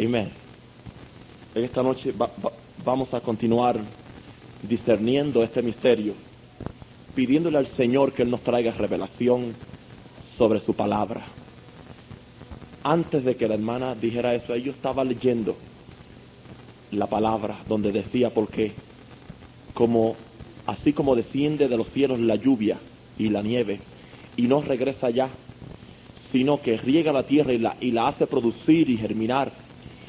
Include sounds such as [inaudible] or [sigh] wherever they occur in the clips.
Amén. En esta noche va- va- vamos a continuar discerniendo este misterio, pidiéndole al Señor que Él nos traiga revelación sobre su palabra. Antes de que la hermana dijera eso, yo estaba leyendo la palabra donde decía porque como así como desciende de los cielos la lluvia y la nieve y no regresa allá, sino que riega la tierra y la, y la hace producir y germinar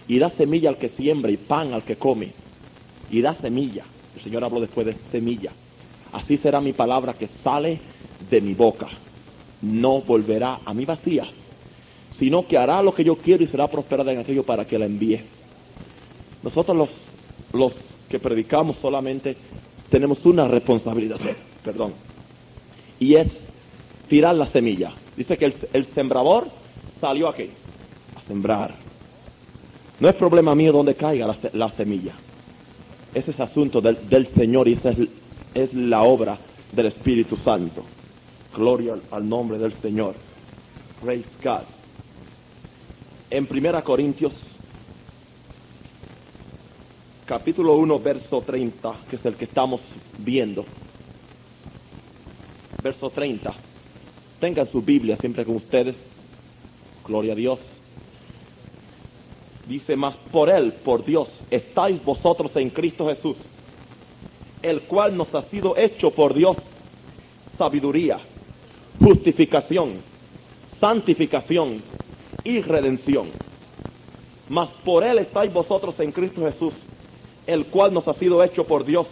y da semilla al que siembra y pan al que come y da semilla. El Señor habló después de semilla. Así será mi palabra que sale de mi boca. No volverá a mí vacía, sino que hará lo que yo quiero y será prosperada en aquello para que la envíe. Nosotros los, los que predicamos solamente tenemos una responsabilidad, perdón, y es tirar la semilla. Dice que el, el sembrador salió aquí, a sembrar. No es problema mío donde caiga la, la semilla. Ese es asunto del, del Señor y esa es, es la obra del Espíritu Santo. Gloria al, al nombre del Señor. Praise God. En 1 Corintios, capítulo 1, verso 30, que es el que estamos viendo. Verso 30. Tengan su Biblia siempre con ustedes. Gloria a Dios. Dice, más por Él, por Dios, estáis vosotros en Cristo Jesús, el cual nos ha sido hecho por Dios sabiduría, justificación, santificación y redención. Mas por Él estáis vosotros en Cristo Jesús, el cual nos ha sido hecho por Dios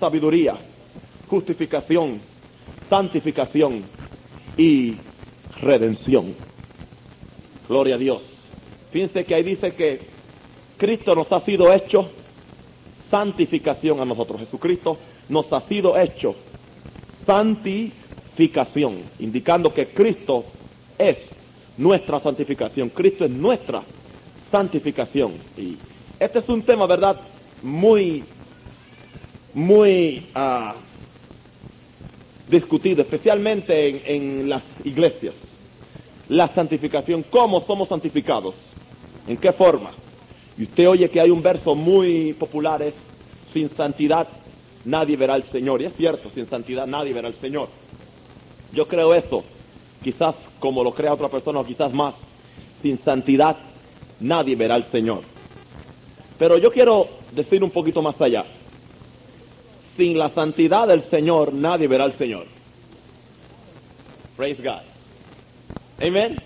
sabiduría, justificación, santificación y redención. Gloria a Dios. Fíjense que ahí dice que Cristo nos ha sido hecho santificación a nosotros. Jesucristo nos ha sido hecho santificación, indicando que Cristo es nuestra santificación. Cristo es nuestra santificación. Y este es un tema, ¿verdad? Muy, muy ah, discutido, especialmente en, en las iglesias. La santificación, ¿cómo somos santificados? ¿En qué forma? Y usted oye que hay un verso muy popular, es, sin santidad nadie verá al Señor. Y es cierto, sin santidad nadie verá al Señor. Yo creo eso, quizás como lo crea otra persona o quizás más, sin santidad nadie verá al Señor. Pero yo quiero decir un poquito más allá. Sin la santidad del Señor nadie verá al Señor. Praise God. Amén.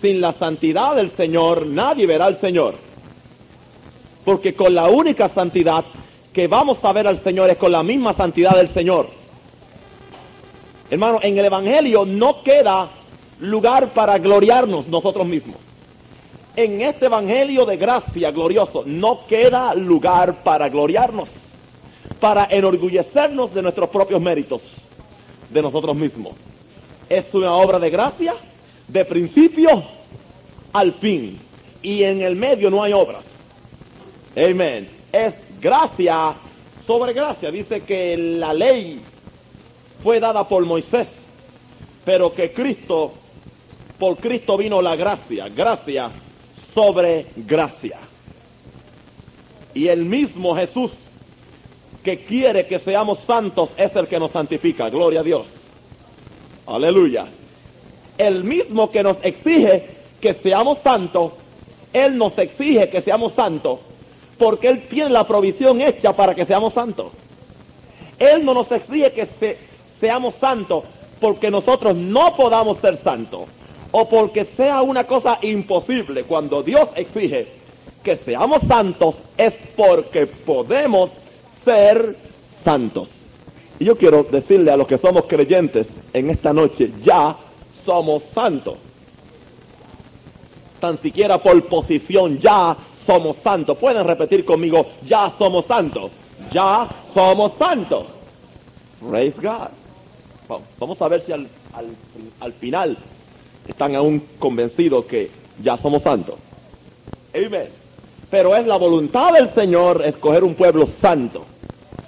Sin la santidad del Señor nadie verá al Señor. Porque con la única santidad que vamos a ver al Señor es con la misma santidad del Señor. Hermano, en el Evangelio no queda lugar para gloriarnos nosotros mismos. En este Evangelio de gracia glorioso no queda lugar para gloriarnos, para enorgullecernos de nuestros propios méritos, de nosotros mismos. Es una obra de gracia de principio al fin. Y en el medio no hay obras. Amén. Es gracia sobre gracia. Dice que la ley fue dada por Moisés, pero que Cristo, por Cristo vino la gracia. Gracia sobre gracia. Y el mismo Jesús que quiere que seamos santos es el que nos santifica. Gloria a Dios. Aleluya. El mismo que nos exige que seamos santos, Él nos exige que seamos santos, porque Él tiene la provisión hecha para que seamos santos. Él no nos exige que se- seamos santos porque nosotros no podamos ser santos, o porque sea una cosa imposible. Cuando Dios exige que seamos santos es porque podemos ser santos. Y yo quiero decirle a los que somos creyentes en esta noche, ya somos santos. Tan siquiera por posición, ya somos santos. Pueden repetir conmigo, ya somos santos. Ya somos santos. Praise God. Va- Vamos a ver si al, al, al final están aún convencidos que ya somos santos. Pero es la voluntad del Señor escoger un pueblo santo.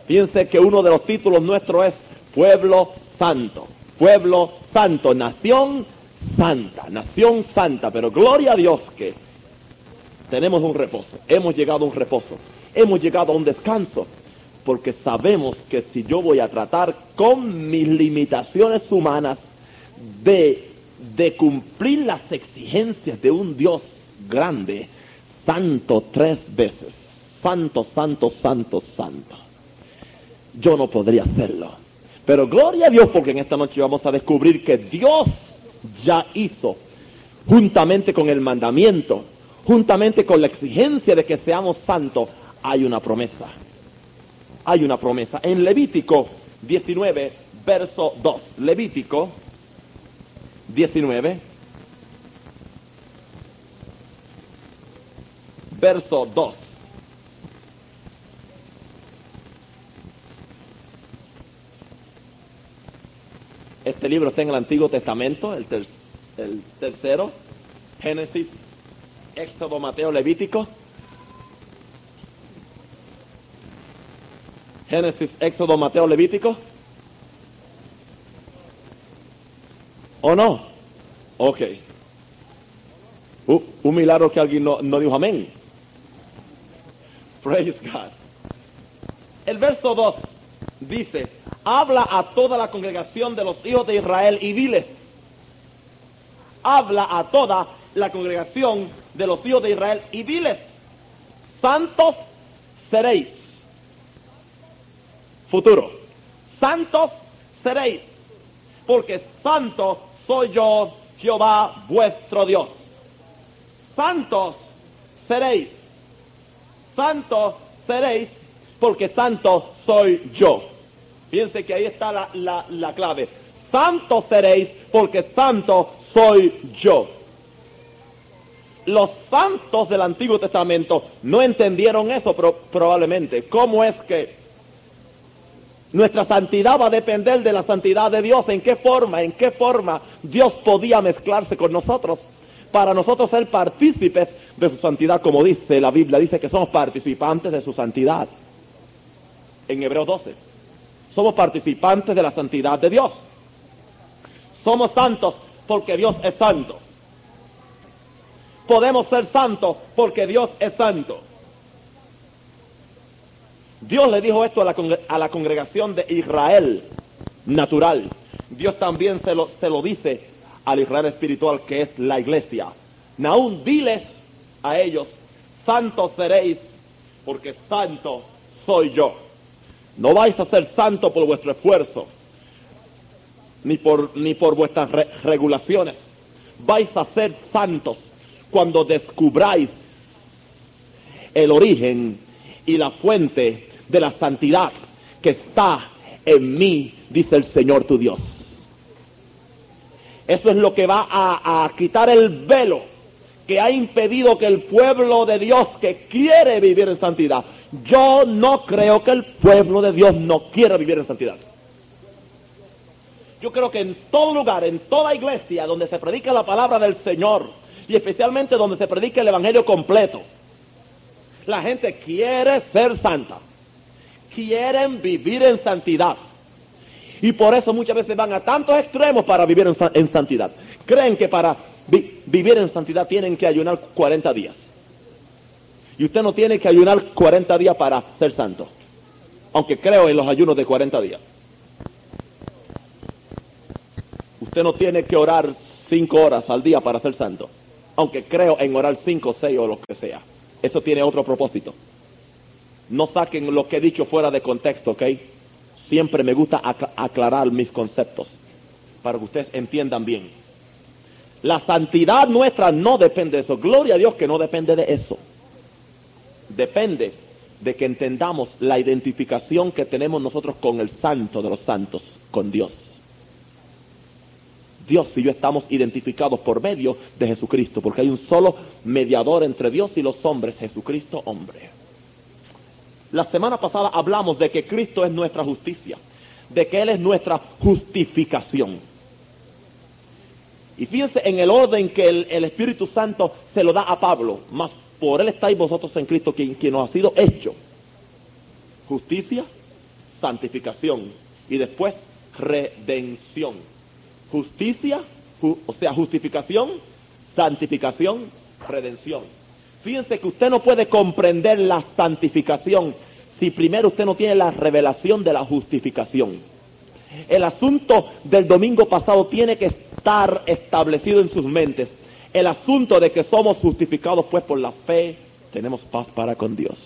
Fíjense que uno de los títulos nuestros es Pueblo Santo. Pueblo Santo, nación santa, nación santa, pero gloria a Dios que tenemos un reposo, hemos llegado a un reposo, hemos llegado a un descanso, porque sabemos que si yo voy a tratar con mis limitaciones humanas de, de cumplir las exigencias de un Dios grande, santo tres veces, santo, santo, santo, santo, yo no podría hacerlo. Pero gloria a Dios porque en esta noche vamos a descubrir que Dios ya hizo, juntamente con el mandamiento, juntamente con la exigencia de que seamos santos, hay una promesa. Hay una promesa. En Levítico 19, verso 2. Levítico 19, verso 2. Este libro está en el Antiguo Testamento, el, ter- el tercero, Génesis, Éxodo, Mateo, Levítico. Génesis, Éxodo, Mateo, Levítico. ¿O no? Ok. Un milagro que alguien no, no dijo amén. Praise God. El verso 2 dice, habla a toda la congregación de los hijos de Israel y diles, habla a toda la congregación de los hijos de Israel y diles, santos seréis. Futuro, santos seréis, porque santo soy yo, Jehová vuestro Dios. Santos seréis, santos seréis, porque santo soy yo. Fíjense que ahí está la, la, la clave. Santos seréis, porque santo soy yo. Los santos del Antiguo Testamento no entendieron eso probablemente. ¿Cómo es que nuestra santidad va a depender de la santidad de Dios? ¿En qué forma? ¿En qué forma Dios podía mezclarse con nosotros? Para nosotros ser partícipes de su santidad, como dice la Biblia, dice que somos participantes de su santidad. En Hebreos 12. Somos participantes de la santidad de Dios. Somos santos porque Dios es santo. Podemos ser santos porque Dios es santo. Dios le dijo esto a la, a la congregación de Israel natural. Dios también se lo, se lo dice al Israel espiritual que es la iglesia. Naún, diles a ellos, santos seréis porque santo soy yo. No vais a ser santo por vuestro esfuerzo, ni por, ni por vuestras re- regulaciones. Vais a ser santos cuando descubráis el origen y la fuente de la santidad que está en mí, dice el Señor tu Dios. Eso es lo que va a quitar el velo que ha impedido que el pueblo de Dios que quiere vivir en santidad. Yo no creo que el pueblo de Dios no quiera vivir en santidad. Yo creo que en todo lugar, en toda iglesia donde se predica la palabra del Señor y especialmente donde se predica el Evangelio completo, la gente quiere ser santa. Quieren vivir en santidad. Y por eso muchas veces van a tantos extremos para vivir en, sa- en santidad. Creen que para vi- vivir en santidad tienen que ayunar 40 días. Y usted no tiene que ayunar 40 días para ser santo. Aunque creo en los ayunos de 40 días. Usted no tiene que orar 5 horas al día para ser santo. Aunque creo en orar 5, 6 o lo que sea. Eso tiene otro propósito. No saquen lo que he dicho fuera de contexto, ¿ok? Siempre me gusta ac- aclarar mis conceptos para que ustedes entiendan bien. La santidad nuestra no depende de eso. Gloria a Dios que no depende de eso. Depende de que entendamos la identificación que tenemos nosotros con el santo de los santos, con Dios. Dios y yo estamos identificados por medio de Jesucristo, porque hay un solo mediador entre Dios y los hombres, Jesucristo hombre. La semana pasada hablamos de que Cristo es nuestra justicia, de que Él es nuestra justificación. Y fíjense en el orden que el, el Espíritu Santo se lo da a Pablo, más por Él estáis vosotros en Cristo, quien, quien nos ha sido hecho. Justicia, santificación y después redención. Justicia, Ju- o sea, justificación, santificación, redención. Fíjense que usted no puede comprender la santificación si primero usted no tiene la revelación de la justificación. El asunto del domingo pasado tiene que estar establecido en sus mentes. El asunto de que somos justificados pues por la fe, tenemos paz para con Dios.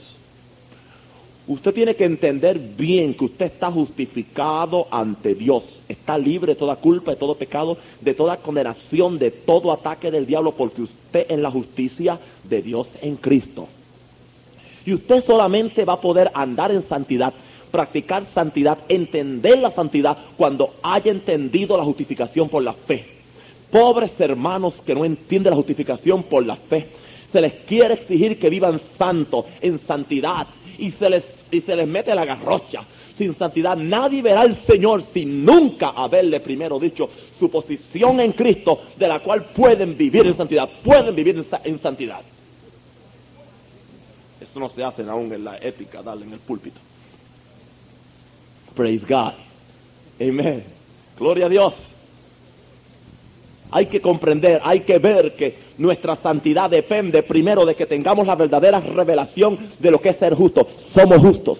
Usted tiene que entender bien que usted está justificado ante Dios. Está libre de toda culpa, de todo pecado, de toda condenación, de todo ataque del diablo, porque usted en la justicia de Dios en Cristo. Y usted solamente va a poder andar en santidad, practicar santidad, entender la santidad cuando haya entendido la justificación por la fe. Pobres hermanos que no entienden la justificación por la fe. Se les quiere exigir que vivan santos, en santidad, y se les, y se les mete la garrocha. Sin santidad nadie verá al Señor sin nunca haberle primero dicho su posición en Cristo, de la cual pueden vivir en santidad, pueden vivir en, sa- en santidad. Eso no se hace aún en la ética, darle en el púlpito. Praise God. Amen. Gloria a Dios. Hay que comprender, hay que ver que nuestra santidad depende primero de que tengamos la verdadera revelación de lo que es ser justo. Somos justos.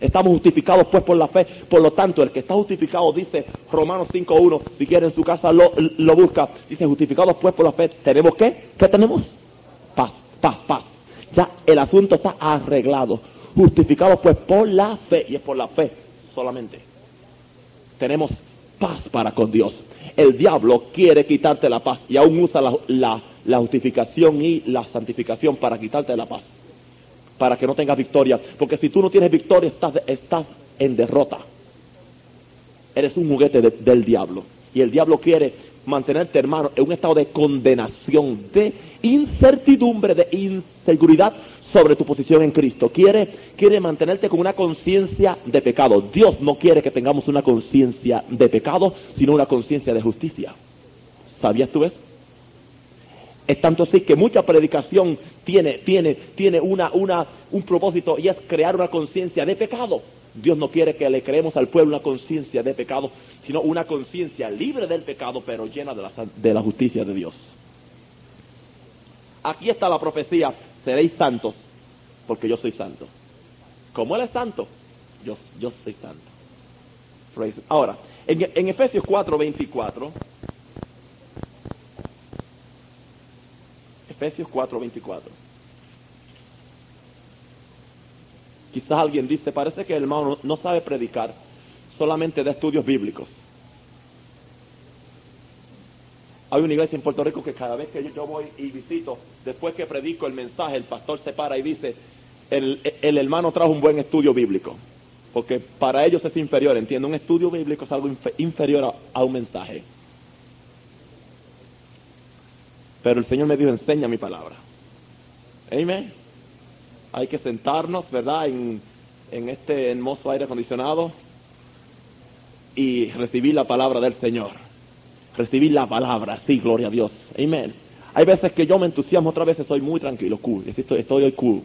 Estamos justificados pues por la fe. Por lo tanto, el que está justificado dice Romanos 5.1, si quiere en su casa lo, lo busca, dice justificados pues por la fe. ¿Tenemos qué? ¿Qué tenemos? Paz, paz, paz. Ya el asunto está arreglado. Justificados pues por la fe. Y es por la fe solamente. Tenemos paz para con Dios. El diablo quiere quitarte la paz y aún usa la, la- justificación y la santificación para quitarte la paz. Para que no tengas victoria. Porque si tú no tienes victoria, estás, estás en derrota. Eres un juguete de- del diablo. Y el diablo quiere mantenerte, hermano, en un estado de condenación, de incertidumbre, de inseguridad sobre tu posición en Cristo. Quiere, quiere mantenerte con una conciencia de pecado. Dios no quiere que tengamos una conciencia de pecado, sino una conciencia de justicia. ¿Sabías tú eso? Es tanto así que mucha predicación tiene, tiene, tiene una, una, un propósito y es crear una conciencia de pecado. Dios no quiere que le creemos al pueblo una conciencia de pecado, sino una conciencia libre del pecado, pero llena de la, de la justicia de Dios. Aquí está la profecía, seréis santos, porque yo soy santo. Como Él es santo, yo, yo soy santo. Ahora, en, en Efesios 4, 24, Efesios 4, 24. Quizás alguien dice, parece que el hermano no sabe predicar, solamente de estudios bíblicos. Hay una iglesia en Puerto Rico que cada vez que yo, voy y visito, después que predico el mensaje, el pastor se para y dice, el, el hermano trajo un buen estudio bíblico. Porque para ellos es inferior, entiendo, un estudio bíblico es algo infe- inferior a, a un mensaje. Pero el Señor me dijo, enseña mi palabra. Amén. Hay que sentarnos, ¿verdad? En, en este hermoso aire acondicionado y recibir la palabra del Señor. Recibir la palabra, sí, gloria a Dios. Amén. Hay veces que yo me entusiasmo, otras veces soy muy tranquilo, cool. Estoy, hoy cool.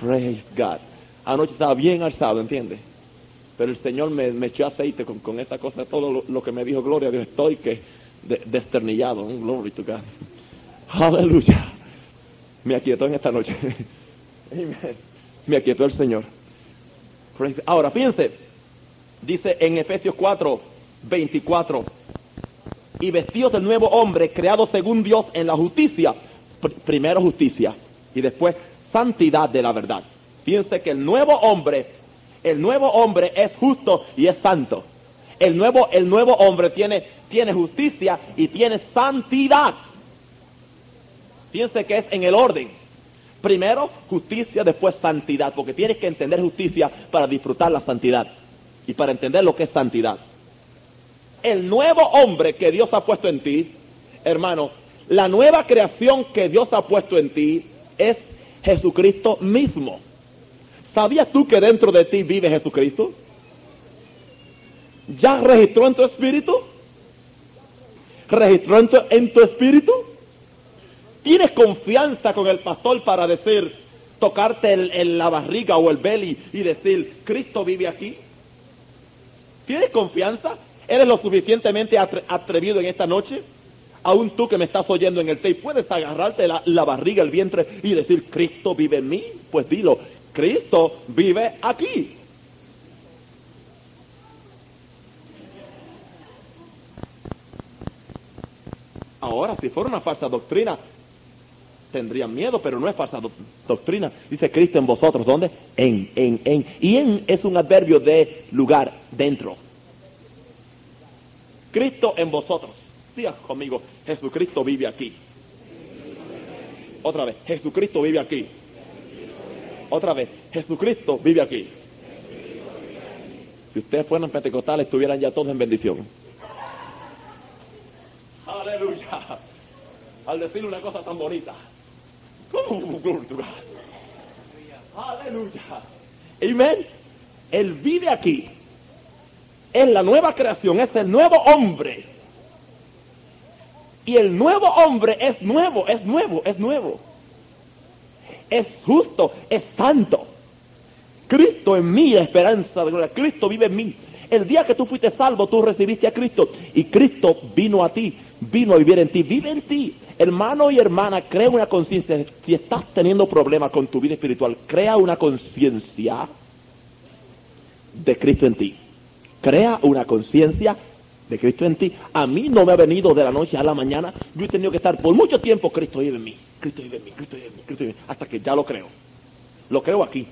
Praise God. Anoche estaba bien alzado, ¿entiendes? Pero el Señor me, echó aceite con, con esa cosa, todo lo, que me dijo, gloria a Dios, estoy que de- desternillado. ¿no? Glory to God. Aleluya. Me aquietó en esta noche. [laughs] Amen. Me aquietó el Señor. Ahora, fíjense, dice en Efesios 4, 24, y vestidos del nuevo hombre, creado según Dios en la justicia. Pr- primero justicia y después santidad de la verdad. Fíjense que el nuevo hombre, el nuevo hombre es justo y es santo. El nuevo, el nuevo hombre tiene, tiene justicia y tiene santidad. Fíjense que es en el orden. Primero justicia, después santidad, porque tienes que entender justicia para disfrutar la santidad y para entender lo que es santidad. El nuevo hombre que Dios ha puesto en ti, hermano, la nueva creación que Dios ha puesto en ti es Jesucristo mismo. ¿Sabías tú que dentro de ti vive Jesucristo? ¿Ya registró en tu espíritu? ¿Registró en tu, en tu espíritu? ¿Tienes confianza con el pastor para decir, tocarte el- el- la barriga o el belly y decir, Cristo vive aquí? ¿Tienes confianza? ¿Eres lo suficientemente atre- atrevido en esta noche? Aún tú que me estás oyendo en el tape, ¿puedes agarrarte la, barriga, el vientre y decir, Cristo vive en mí? Pues dilo, Cristo vive aquí. Ahora, si fuera una falsa doctrina, tendrían miedo, pero no es falsa doc- doctrina. Dice Cristo en vosotros, ¿dónde? En, en, en. Y en es un adverbio de lugar, dentro. Cristo en vosotros. Diga conmigo, Jesucristo vive aquí. Otra vez, Jesucristo vive aquí. Otra vez, Jesucristo vive aquí. Si ustedes fueran pentecostales, estuvieran ya todos en bendición. Aleluya. Al decir una cosa tan bonita. Aleluya. Amén. Él vive aquí. Es la nueva creación, es el nuevo hombre. Y el nuevo hombre es nuevo, es nuevo, es nuevo. Es justo, es santo. Cristo en mí, la esperanza de gloria. Cristo vive en mí. El día que tú fuiste salvo, tú recibiste a Cristo. Y Cristo vino a ti, vino a vivir en ti, vive en ti. Hermano y hermana, crea una conciencia. Si estás teniendo problemas con tu vida espiritual, crea una conciencia de Cristo en ti. Crea una conciencia de Cristo en ti. A mí no me ha venido de la noche a la mañana. Yo he tenido que estar por mucho tiempo, Cristo vive en mí, Cristo vive en mí, Cristo vive en mí, Cristo vive hasta que ya lo creo. Lo creo aquí,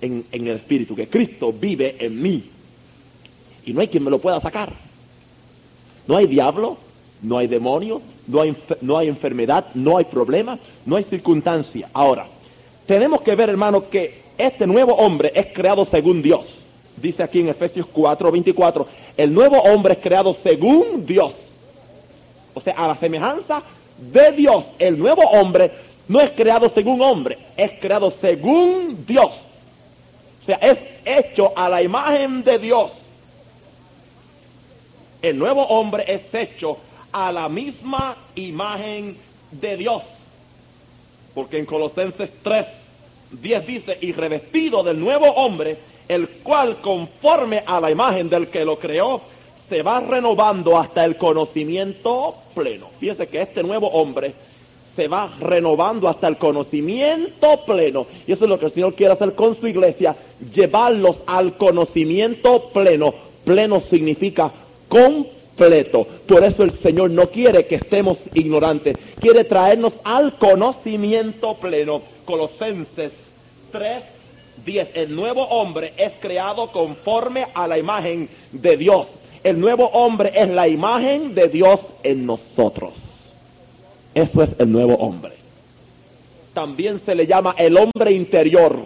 en, en el Espíritu, que Cristo vive en mí. Y no hay quien me lo pueda sacar. No hay diablo, no hay demonio, no hay, no hay enfermedad, no hay problema, no hay circunstancia. Ahora, tenemos que ver, hermano, que este nuevo hombre es creado según Dios. Dice aquí en Efesios 4, 24, el nuevo hombre es creado según Dios. O sea, a la semejanza de Dios. El nuevo hombre no es creado según hombre, es creado según Dios. O sea, es hecho a la imagen de Dios. El nuevo hombre es hecho a la misma imagen de Dios. Porque en Colosenses 3, 10 dice, y revestido del nuevo hombre, el cual conforme a la imagen del que lo creó, se va renovando hasta el conocimiento pleno. Fíjese que este nuevo hombre se va renovando hasta el conocimiento pleno. Y eso es lo que el Señor quiere hacer con su iglesia, llevarlos al conocimiento pleno. Pleno significa completo. Por eso el Señor no quiere que estemos ignorantes, quiere traernos al conocimiento pleno. Colosenses 3, 10. El nuevo hombre es creado conforme a la imagen de Dios. El nuevo hombre es la imagen de Dios en nosotros. Eso es el nuevo hombre. También se le llama el hombre interior.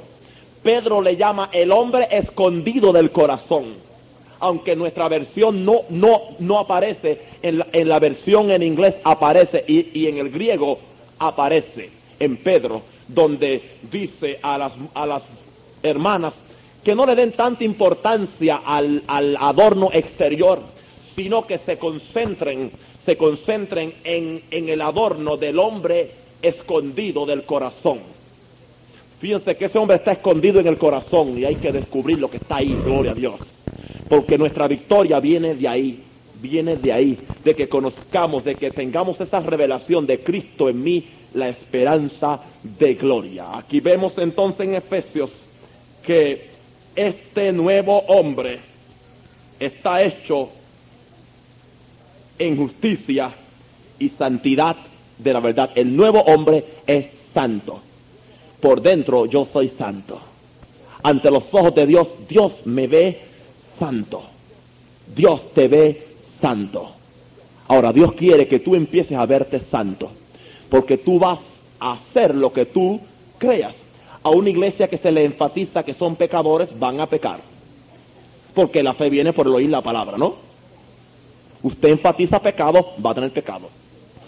Pedro le llama el hombre escondido del corazón. Aunque nuestra versión no, no, no aparece, en la, en la versión en inglés aparece y, y en el griego aparece en Pedro, donde dice a las, a las hermanas que no le den tanta importancia al, adorno exterior, sino que se concentren, se concentren en, en el adorno del hombre escondido del corazón. Fíjense que ese hombre está escondido en el corazón y hay que descubrir lo que está ahí, gloria a Dios. Porque nuestra victoria viene de ahí, viene de ahí, de que conozcamos, de que tengamos esa revelación de Cristo en mí, la esperanza de gloria. Aquí vemos entonces en Efesios que este nuevo hombre está hecho en justicia y santidad de la verdad. El nuevo hombre es santo. Por dentro yo soy santo. Ante los ojos de Dios, Dios me ve santo. Dios te ve santo. Ahora Dios quiere que tú empieces a verte santo. Porque tú vas a hacer lo que tú creas. A una iglesia que se le enfatiza que son pecadores, van a pecar. Porque la fe viene por el oír la palabra, ¿no? Usted enfatiza pecado, va a tener pecado.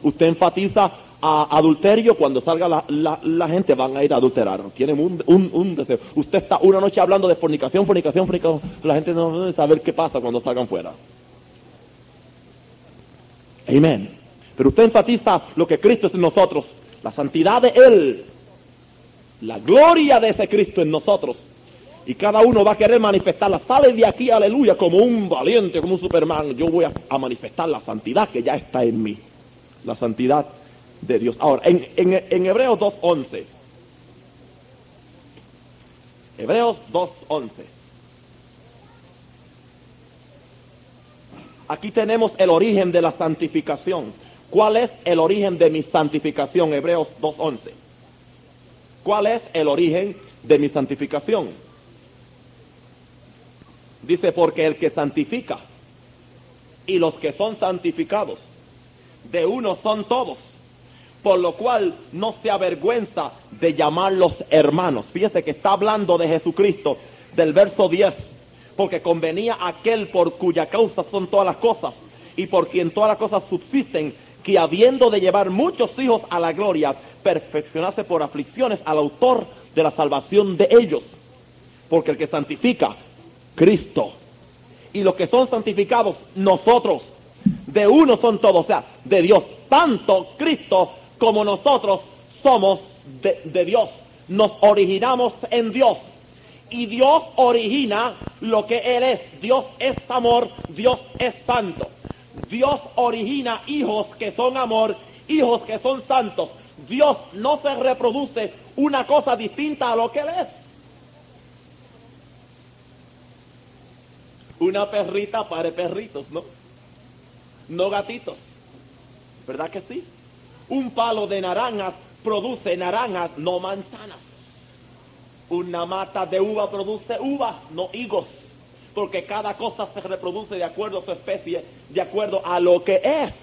Usted enfatiza a adulterio, cuando salga la, la- gente van a ir a adulterar. Tienen un, un- un deseo. Usted está una noche hablando de fornicación, fornicación, fornicación. La gente no debe saber qué pasa cuando salgan fuera. Amén. Pero usted enfatiza lo que Cristo es en nosotros, la santidad de Él, la gloria de ese Cristo en nosotros. Y cada uno va a querer manifestarla. Sale de aquí, aleluya, como un valiente, como un Superman. Yo voy a, manifestar la santidad que ya está en mí. La santidad de Dios. Ahora, en, en, en Hebreos 2.11. Hebreos 2.11. Aquí tenemos el origen de la santificación. ¿Cuál es el origen de mi santificación? Hebreos 2.11. ¿Cuál es el origen de mi santificación? Dice, porque el que santifica y los que son santificados, de uno son todos, por lo cual no se avergüenza de llamarlos hermanos. Fíjese que está hablando de Jesucristo del verso 10, porque convenía aquel por cuya causa son todas las cosas y por quien todas las cosas subsisten, que habiendo de llevar muchos hijos a la gloria, perfeccionase por aflicciones al autor de la salvación de ellos. Porque el que santifica Cristo. Y los que son santificados, nosotros. De uno son todos, o sea, de Dios. Tanto Cristo como nosotros somos de, de Dios. Nos originamos en Dios. Y Dios origina lo que Él es. Dios es amor, Dios es santo. Dios origina hijos que son amor, hijos que son santos. Dios no se reproduce una cosa distinta a lo que Él es. Una perrita pare perritos, ¿no? No gatitos. ¿Verdad que sí? Un palo de naranjas produce naranjas, no manzanas. Una mata de uva produce uvas, no higos. Porque cada cosa se reproduce de acuerdo a su especie, de acuerdo a lo que es.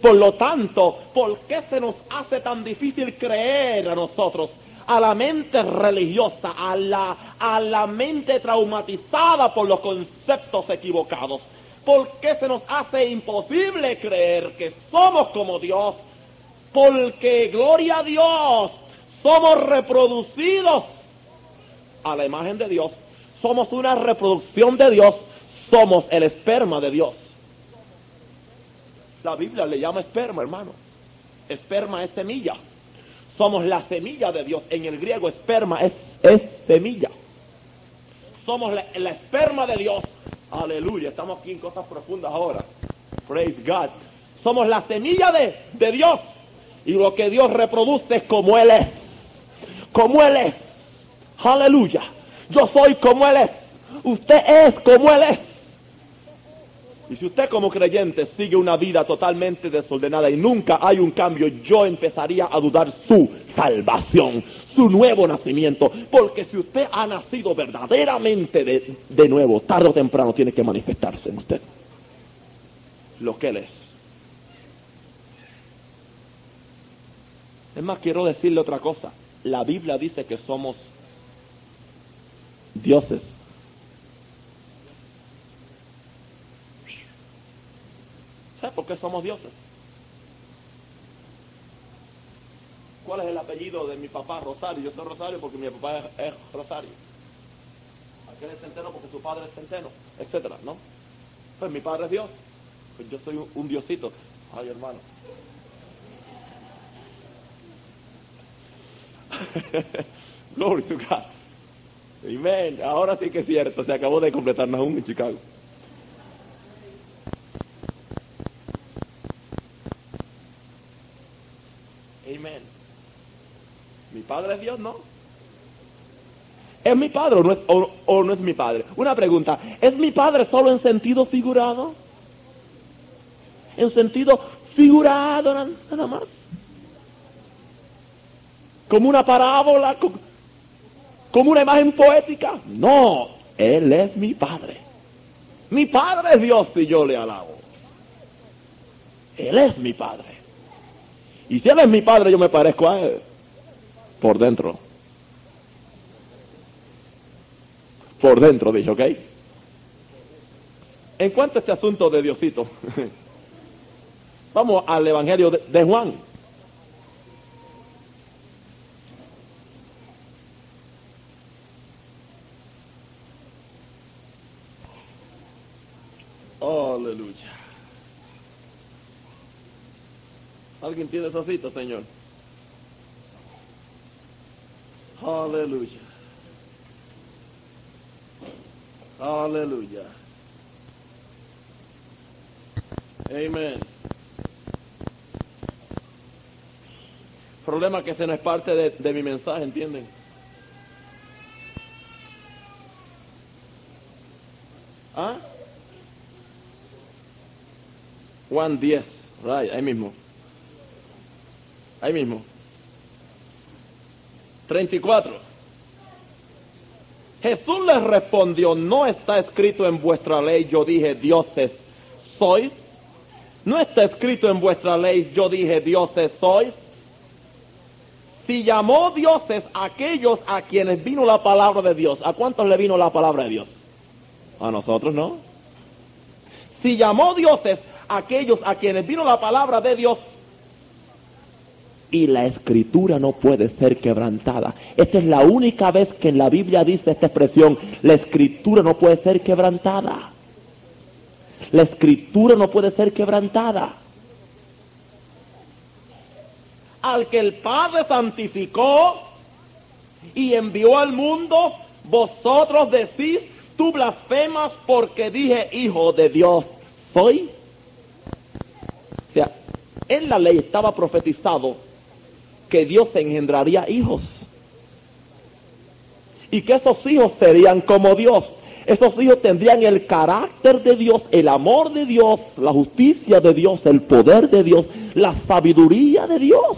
Por lo tanto, ¿por qué se nos hace tan difícil creer a nosotros a la mente religiosa, a la, a la mente traumatizada por los conceptos equivocados. ¿Por qué se nos hace imposible creer que somos como Dios? Porque, gloria a Dios, somos reproducidos a la imagen de Dios. Somos una reproducción de Dios. Somos el esperma de Dios. La Biblia le llama esperma, hermano. Esperma es semilla. Somos la semilla de Dios. En el griego esperma es, es semilla. Somos la, esperma de Dios. Aleluya. Estamos aquí en cosas profundas ahora. Praise God. Somos la semilla de, de Dios. Y lo que Dios reproduce es como Él es. Como Él es. Aleluya. Yo soy como Él es. Usted es como Él es. Y si usted como creyente sigue una vida totalmente desordenada y nunca hay un cambio, yo empezaría a dudar su salvación, su nuevo nacimiento. Porque si usted ha nacido verdaderamente de, de nuevo, tarde o temprano tiene que manifestarse en usted lo que Él es. Es más, quiero decirle otra cosa. La Biblia dice que somos dioses por qué somos dioses? ¿Cuál es el apellido de mi papá Rosario? Yo soy Rosario porque mi papá es, Rosario. Aquel es centeno porque su padre es centeno, etcétera, ¿no? Pues mi padre es Dios. Pues yo soy un, diosito. Ay, hermano. [laughs] Glory to God. Amen. Ahora sí que es cierto. Se acabó de completar Nahum en Chicago. Mi padre es Dios, ¿no? ¿Es mi padre o no es, o, no es mi padre? Una pregunta, ¿es mi padre solo en sentido figurado? En sentido figurado nada más. Como una parábola, como una imagen poética. No, Él es mi padre. Mi padre es Dios y yo le alabo. Él es mi padre. Y si Él es mi padre, yo me parezco a Él. Por dentro. Por dentro, dije, ¿ok? En cuanto a este asunto de Diosito, [laughs] vamos al Evangelio de Juan. Aleluya. ¿Alguien tiene esa cita, Señor? Aleluya. Aleluya. Amén. Problema que ese no es parte de, de mi mensaje, ¿entienden? ¿Ah? Juan 10, right, ahí mismo. Ahí mismo. 34. Jesús les respondió, no está escrito en vuestra ley, yo dije, dioses sois. No está escrito en vuestra ley, yo dije, dioses sois. Si llamó dioses aquellos a quienes vino la palabra de Dios, ¿a cuántos le vino la palabra de Dios? A nosotros no. Si llamó dioses aquellos a quienes vino la palabra de Dios, y la escritura no puede ser quebrantada. Esta es la única vez que en la Biblia dice esta expresión, la escritura no puede ser quebrantada. La escritura no puede ser quebrantada. Al que el Padre santificó y envió al mundo, vosotros decís, tú blasfemas porque dije hijo de Dios soy. O sea, en la ley estaba profetizado que Dios engendraría hijos. Y que esos hijos serían como Dios. Esos hijos tendrían el carácter de Dios, el amor de Dios, la justicia de Dios, el poder de Dios, la sabiduría de Dios.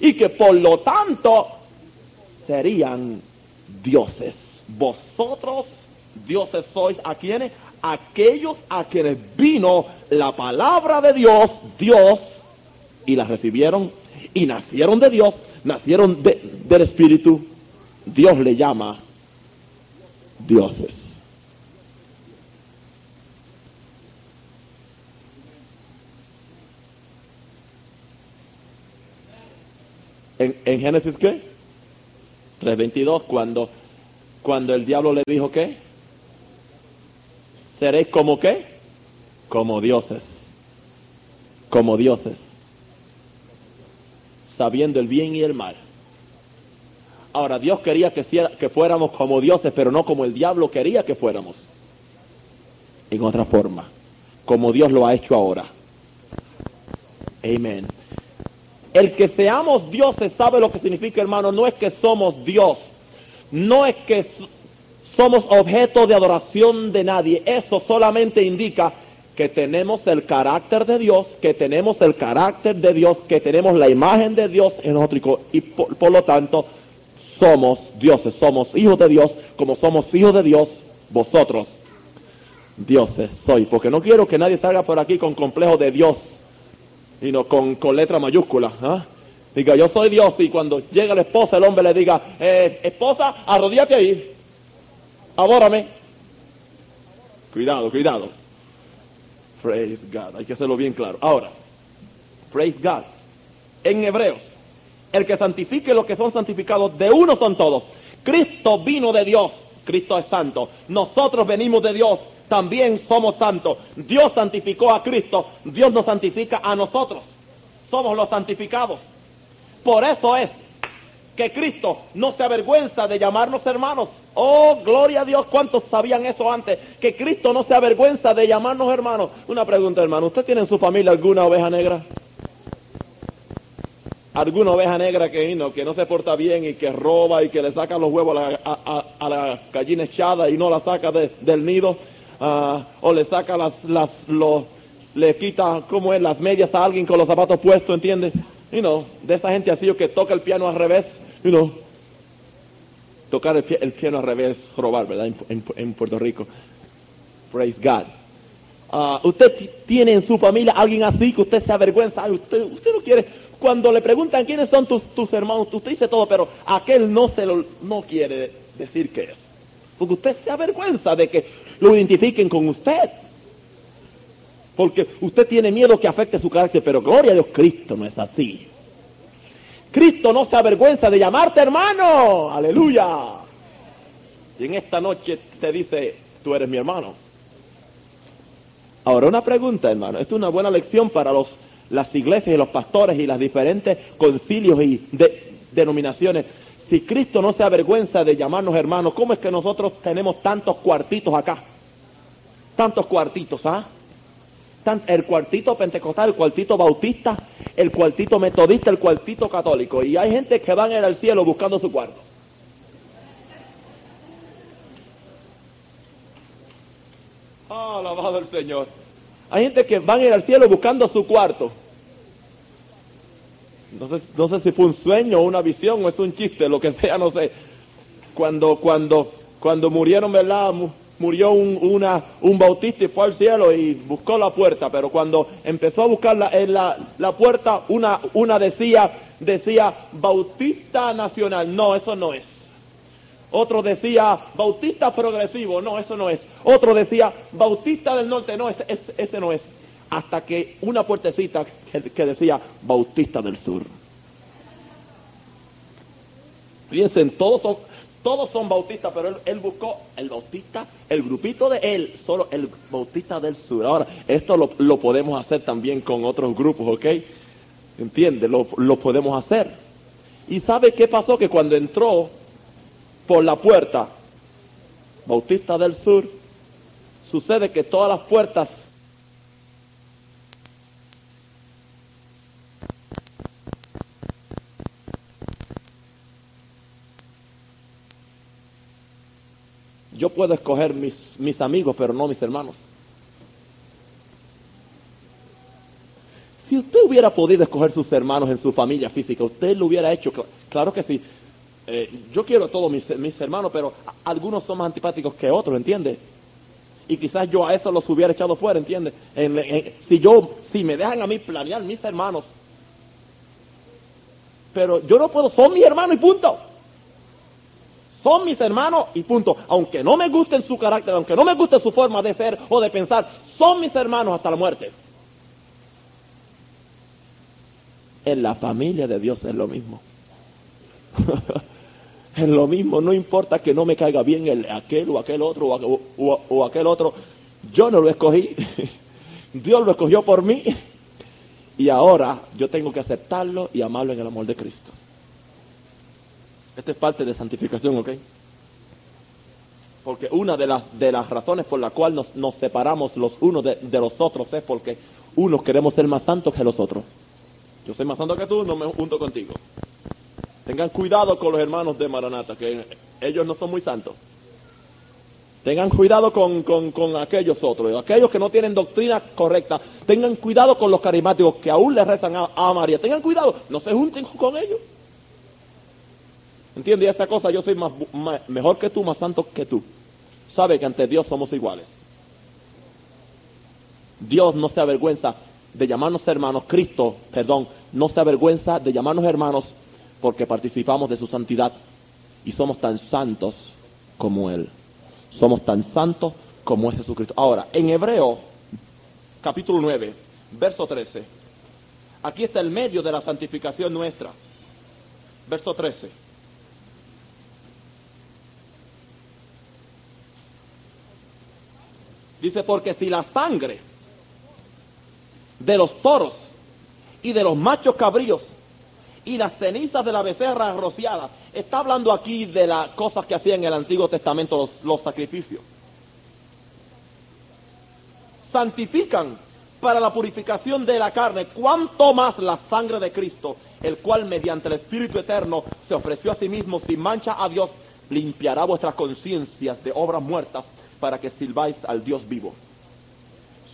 Y que por lo tanto serían dioses. Vosotros, dioses sois a quienes? Aquellos a quienes vino la palabra de Dios, Dios, y la recibieron y nacieron de Dios, nacieron del Espíritu. Dios le llama dioses. En, en Génesis qué? 3.22, cuando, cuando el diablo le dijo qué? Seréis como qué? Como dioses. Como dioses. Sabiendo el bien y el mal. Ahora, Dios quería que, fuéramos como dioses, pero no como el diablo quería que fuéramos. En otra forma, como Dios lo ha hecho ahora. Amén. El que seamos dioses sabe lo que significa, hermano. No es que somos Dios. No es que somos objeto de adoración de nadie. Eso solamente indica que tenemos el carácter de Dios, que tenemos el carácter de Dios, que tenemos la imagen de Dios en nosotros y por, lo tanto somos dioses, somos hijos de Dios, como somos hijos de Dios, vosotros dioses soy, porque no quiero que nadie salga por aquí con complejo de Dios, sino con, con letra mayúscula. ¿ah? Diga, yo soy Dios y cuando llega la esposa, el hombre le diga, eh, esposa, arrodíate ahí, adórame. Cuidado, cuidado. Praise God. Hay que hacerlo bien claro. Ahora, praise God. En Hebreos, el que santifique lo que son santificados, de uno son todos. Cristo vino de Dios. Cristo es santo. Nosotros venimos de Dios. También somos santos. Dios santificó a Cristo. Dios nos santifica a nosotros. Somos los santificados. Por eso es que Cristo no se avergüenza de llamarnos hermanos. Oh, gloria a Dios, ¿cuántos sabían eso antes? Que Cristo no se avergüenza de llamarnos hermanos. Una pregunta, hermano, ¿usted tiene en su familia alguna oveja negra? ¿Alguna oveja negra que no, que no se porta bien y que roba y que le saca los huevos a la, a, la gallina echada y no la saca de, del nido? Uh, o le saca las, las, los, le quita, ¿cómo es? Las medias a alguien con los zapatos puestos, ¿entiendes? Y no, de esa gente así que toca el piano al revés you know, tocar el, el, piano al revés, robar, ¿verdad? En, en, en Puerto Rico. Praise God. Uh, usted tiene en su familia alguien así que usted se avergüenza. Usted, usted no quiere. Cuando le preguntan quiénes son tus, tus hermanos, usted dice todo, pero aquel no se lo no quiere decir qué es. Porque usted se avergüenza de que lo identifiquen con usted. Porque usted tiene miedo que afecte su carácter, pero gloria a Dios, Cristo no es así. Cristo no se avergüenza de llamarte hermano. Aleluya. Y en esta noche te dice, tú eres mi hermano. Ahora una pregunta, hermano. Esto es una buena lección para los, las iglesias y los pastores y las diferentes concilios y de, denominaciones. Si Cristo no se avergüenza de llamarnos hermanos, ¿cómo es que nosotros tenemos tantos cuartitos acá? Tantos cuartitos, ¿ah? El cuartito pentecostal, el cuartito bautista, el cuartito metodista, el cuartito católico. Y hay gente que van al cielo buscando su cuarto. Ah, alabado el Señor. Hay gente que van a ir al cielo buscando su cuarto. No sé, no sé si fue un sueño una visión o es un chiste, lo que sea, no sé. Cuando, cuando, cuando murieron, ¿verdad? Murió un, una, un bautista y fue al cielo y buscó la puerta, pero cuando empezó a buscar la, en la, la puerta, una, una decía, decía Bautista Nacional. No, eso no es. Otro decía Bautista Progresivo. No, eso no es. Otro decía Bautista del Norte. No, ese, ese no es hasta que una puertecita que, decía Bautista del Sur. Piensen, todos son, todos son bautistas, pero él, buscó el bautista, el grupito de él, solo el bautista del sur. Ahora, esto lo, podemos hacer también con otros grupos, ¿ok? ¿Entiende? Lo, lo podemos hacer. ¿Y sabe qué pasó? Que cuando entró por la puerta, Bautista del Sur, sucede que todas las puertas Yo puedo escoger mis, mis amigos, pero no mis hermanos. Si usted hubiera podido escoger sus hermanos en su familia física, usted lo hubiera hecho. Claro que sí. Eh, yo quiero a todos mis, mis, hermanos, pero algunos son más antipáticos que otros, ¿entiende? Y quizás yo a eso los hubiera echado fuera, ¿entiende? si yo, si me dejan a mí planear mis hermanos, pero yo no puedo, son mis hermanos y punto son mis hermanos y punto. Aunque no me guste su carácter, aunque no me guste su forma de ser o de pensar, son mis hermanos hasta la muerte. En la familia de Dios es lo mismo. [laughs] es lo mismo, no importa que no me caiga bien el, aquel o aquel otro o aquel otro. Yo no lo escogí. [laughs] Dios lo escogió por mí. Y ahora yo tengo que aceptarlo y amarlo en el amor de Cristo. Esta es parte de santificación, ¿ok? Porque una de las, de las razones por la cual nos, nos separamos los unos de, los otros es porque unos queremos ser más santos que los otros. Yo soy más santo que tú, no me junto contigo. Tengan cuidado con los hermanos de Maranata, que ellos no son muy santos. Tengan cuidado con, con, aquellos otros, aquellos que no tienen doctrina correcta. Tengan cuidado con los carismáticos que aún le rezan a, a María. Tengan cuidado, no se junten con ellos. ¿Entiendes esa cosa? Yo soy más, mejor que tú, más santo que tú. Sabe que ante Dios somos iguales. Dios no se avergüenza de llamarnos hermanos. Cristo, perdón, no se avergüenza de llamarnos hermanos porque participamos de su santidad y somos tan santos como Él. Somos tan santos como es Jesucristo. Ahora, en Hebreo, capítulo 9, verso 13, aquí está el medio de la santificación nuestra. Verso 13. Dice, porque si la sangre de los toros y de los machos cabríos y las cenizas de la becerra rociada, está hablando aquí de las cosas que hacían en el Antiguo Testamento los, los sacrificios. Santifican para la purificación de la carne, cuanto más la sangre de Cristo, el cual mediante el Espíritu Eterno se ofreció a sí mismo sin mancha a Dios, limpiará vuestras conciencias de obras muertas para que sirváis al Dios vivo.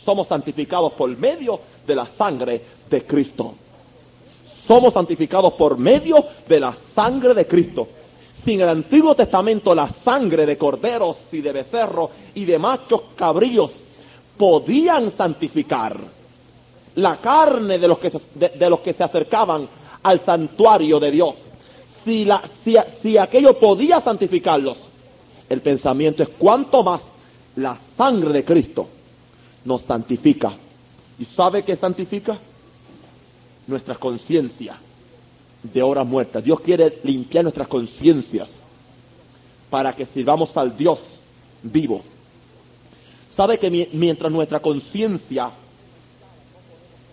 Somos santificados por medio de la sangre de Cristo. Somos santificados por medio de la sangre de Cristo. Sin el Antiguo Testamento la sangre de corderos y de becerros y de machos cabríos podían santificar la carne de los que se, de, los que se acercaban al santuario de Dios. Si, la, si, si aquello podía santificarlos, el pensamiento es cuánto más la sangre de Cristo nos santifica. ¿Y sabe qué santifica? Nuestra conciencia de obras muertas. Dios quiere limpiar nuestras conciencias para que sirvamos al Dios vivo. ¿Sabe que mientras nuestra conciencia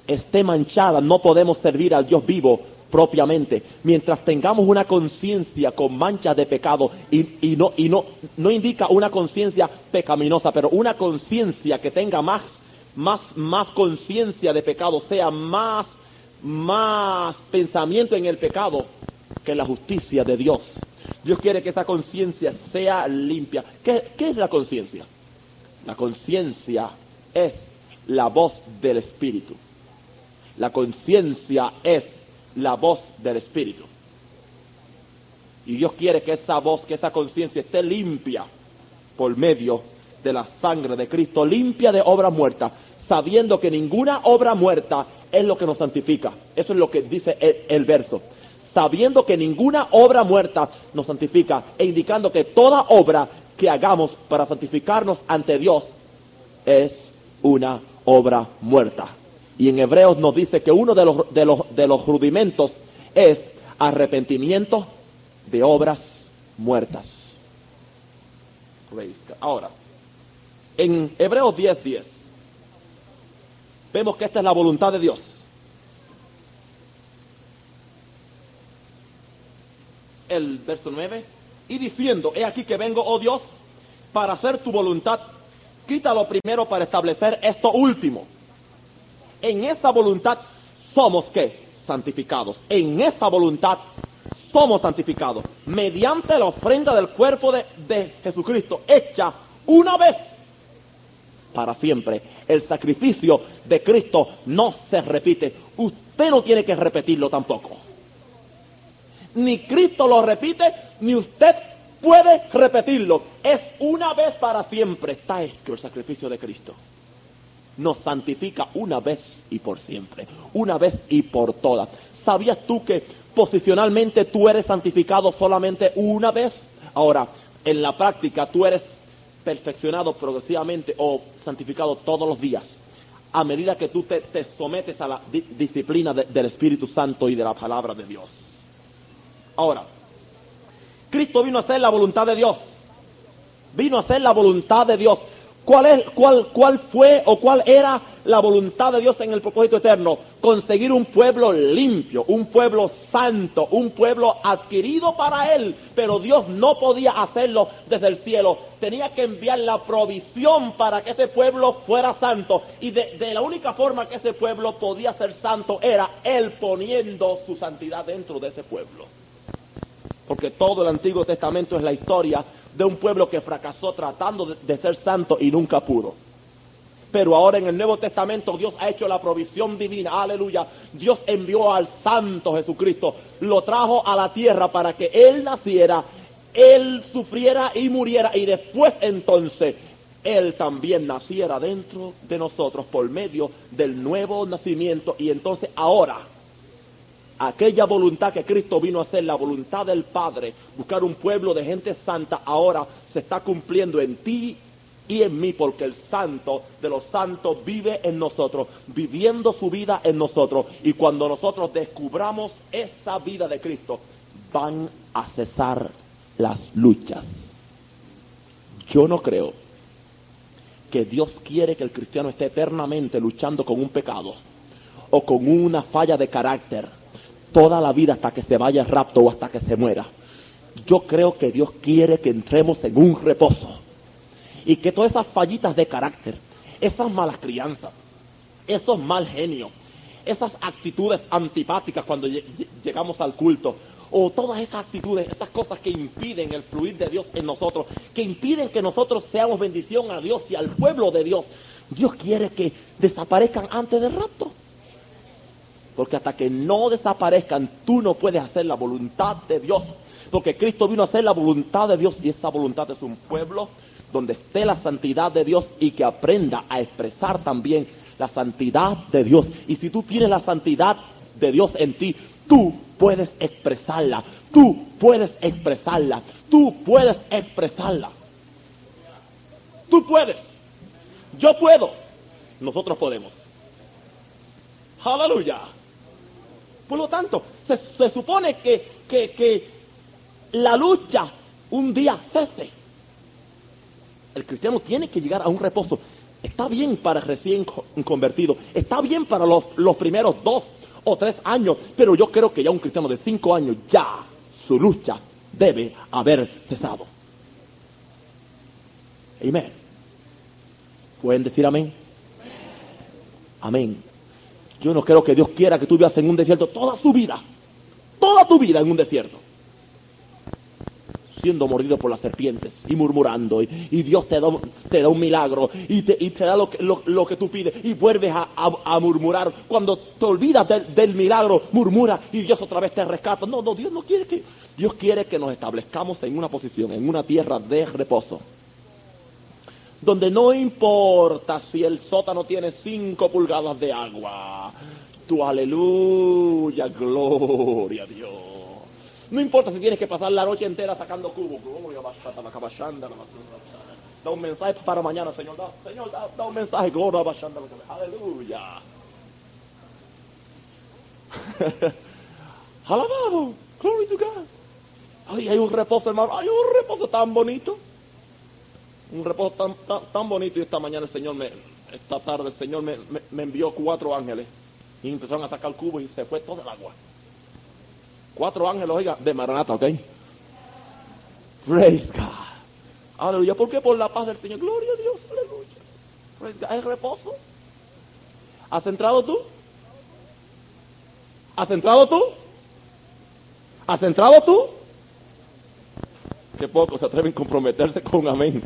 esté manchada, no podemos servir al Dios vivo propiamente, mientras tengamos una conciencia con manchas de pecado y, no, y no, no indica una conciencia pecaminosa, pero una conciencia que tenga más, más, más conciencia de pecado, sea más, más pensamiento en el pecado que la justicia de Dios. Dios quiere que esa conciencia sea limpia. ¿Qué, ¿Qué es la conciencia? La conciencia es la voz del Espíritu. La conciencia es la voz del Espíritu. Y Dios quiere que esa voz, que esa conciencia esté limpia por medio de la sangre de Cristo, limpia de obra muerta, sabiendo que ninguna obra muerta es lo que nos santifica. Eso es lo que dice el, el verso. Sabiendo que ninguna obra muerta nos santifica e indicando que toda obra que hagamos para santificarnos ante Dios es una obra muerta. Y en Hebreos nos dice que uno de los, de los, de los rudimentos es arrepentimiento de obras muertas. Ahora, en Hebreos 10:10 10, vemos que esta es la voluntad de Dios. El verso 9, y diciendo, he aquí que vengo, oh Dios, para hacer tu voluntad, quítalo primero para establecer esto último. En esa voluntad somos qué? Santificados. En esa voluntad somos santificados. Mediante la ofrenda del cuerpo de, de Jesucristo, hecha una vez para siempre. El sacrificio de Cristo no se repite. Usted no tiene que repetirlo tampoco. Ni Cristo lo repite, ni usted puede repetirlo. Es una vez para siempre. Está hecho el sacrificio de Cristo. Nos santifica una vez y por siempre. Una vez y por todas. ¿Sabías tú que posicionalmente tú eres santificado solamente una vez? Ahora, en la práctica tú eres perfeccionado progresivamente o santificado todos los días. A medida que tú te, te sometes a la di disciplina de, del Espíritu Santo y de la palabra de Dios. Ahora, Cristo vino a hacer la voluntad de Dios. Vino a hacer la voluntad de Dios. ¿Cuál, es, cuál, ¿Cuál fue o cuál era la voluntad de Dios en el propósito eterno? Conseguir un pueblo limpio, un pueblo santo, un pueblo adquirido para Él. Pero Dios no podía hacerlo desde el cielo. Tenía que enviar la provisión para que ese pueblo fuera santo. Y de, de la única forma que ese pueblo podía ser santo era Él poniendo su santidad dentro de ese pueblo porque todo el Antiguo Testamento es la historia de un pueblo que fracasó tratando de, ser santo y nunca pudo. Pero ahora en el Nuevo Testamento Dios ha hecho la provisión divina, aleluya. Dios envió al Santo Jesucristo, lo trajo a la tierra para que Él naciera, Él sufriera y muriera y después entonces Él también naciera dentro de nosotros por medio del nuevo nacimiento y entonces ahora aquella voluntad que Cristo vino a hacer, la voluntad del Padre, buscar un pueblo de gente santa, ahora se está cumpliendo en ti y en mí, porque el santo de los santos vive en nosotros, viviendo su vida en nosotros. Y cuando nosotros descubramos esa vida de Cristo, van a cesar las luchas. Yo no creo que Dios quiere que el cristiano esté eternamente luchando con un pecado o con una falla de carácter toda la vida hasta que se vaya el rapto o hasta que se muera. Yo creo que Dios quiere que entremos en un reposo y que todas esas fallitas de carácter, esas malas crianzas, esos mal genios, esas actitudes antipáticas cuando llegamos al culto, o todas esas actitudes, esas cosas que impiden el fluir de Dios en nosotros, que impiden que nosotros seamos bendición a Dios y al pueblo de Dios, Dios quiere que desaparezcan antes del rapto. Porque hasta que no desaparezcan, tú no puedes hacer la voluntad de Dios. Porque Cristo vino a hacer la voluntad de Dios y esa voluntad es un pueblo donde esté la santidad de Dios y que aprenda a expresar también la santidad de Dios. Y si tú tienes la santidad de Dios en ti, tú puedes expresarla. Tú puedes expresarla. Tú puedes expresarla. Tú puedes. Yo puedo. Nosotros podemos. Aleluya. Por lo tanto, se, supone que, que, que, la lucha un día cese. El cristiano tiene que llegar a un reposo. Está bien para recién convertido. Está bien para los, los primeros dos o tres años, pero yo creo que ya un cristiano de cinco años ya su lucha debe haber cesado. Amén. ¿Pueden decir amén? Amén. Yo no creo que Dios quiera que tú vivas en un desierto toda tu vida. Toda tu vida en un desierto. Siendo mordido por las serpientes y murmurando. Y, Dios te da, te da, un milagro y te, y te da lo que, lo, que, tú pides. Y vuelves a, murmurar. Cuando te olvidas del, del, milagro, murmura y Dios otra vez te rescata. No, no, Dios no quiere que. Dios quiere que nos establezcamos en una posición, en una tierra de reposo donde no importa si el sótano tiene cinco pulgadas de agua. Tu aleluya, gloria a Dios. No importa si tienes que pasar la noche entera sacando cubos. Da un mensaje para mañana, Señor. Da, Señor, da, un mensaje. Aleluya. [laughs] Alabado. Glory to God. Ay, hay un reposo, hermano. Hay un reposo tan bonito un reposo tan, tan, bonito y esta mañana el Señor me, esta tarde el Señor me, me, envió cuatro ángeles y empezaron a sacar cubos y se fue todo el agua. Cuatro ángeles, oiga, de Maranata, ¿ok? Praise God. Aleluya. ¿Por qué? Por la paz del Señor. Gloria a Dios. Aleluya. Praise. Hay reposo. ¿Has entrado tú? ¿Has entrado tú? ¿Has entrado tú? Qué pocos se atreven a comprometerse con amén.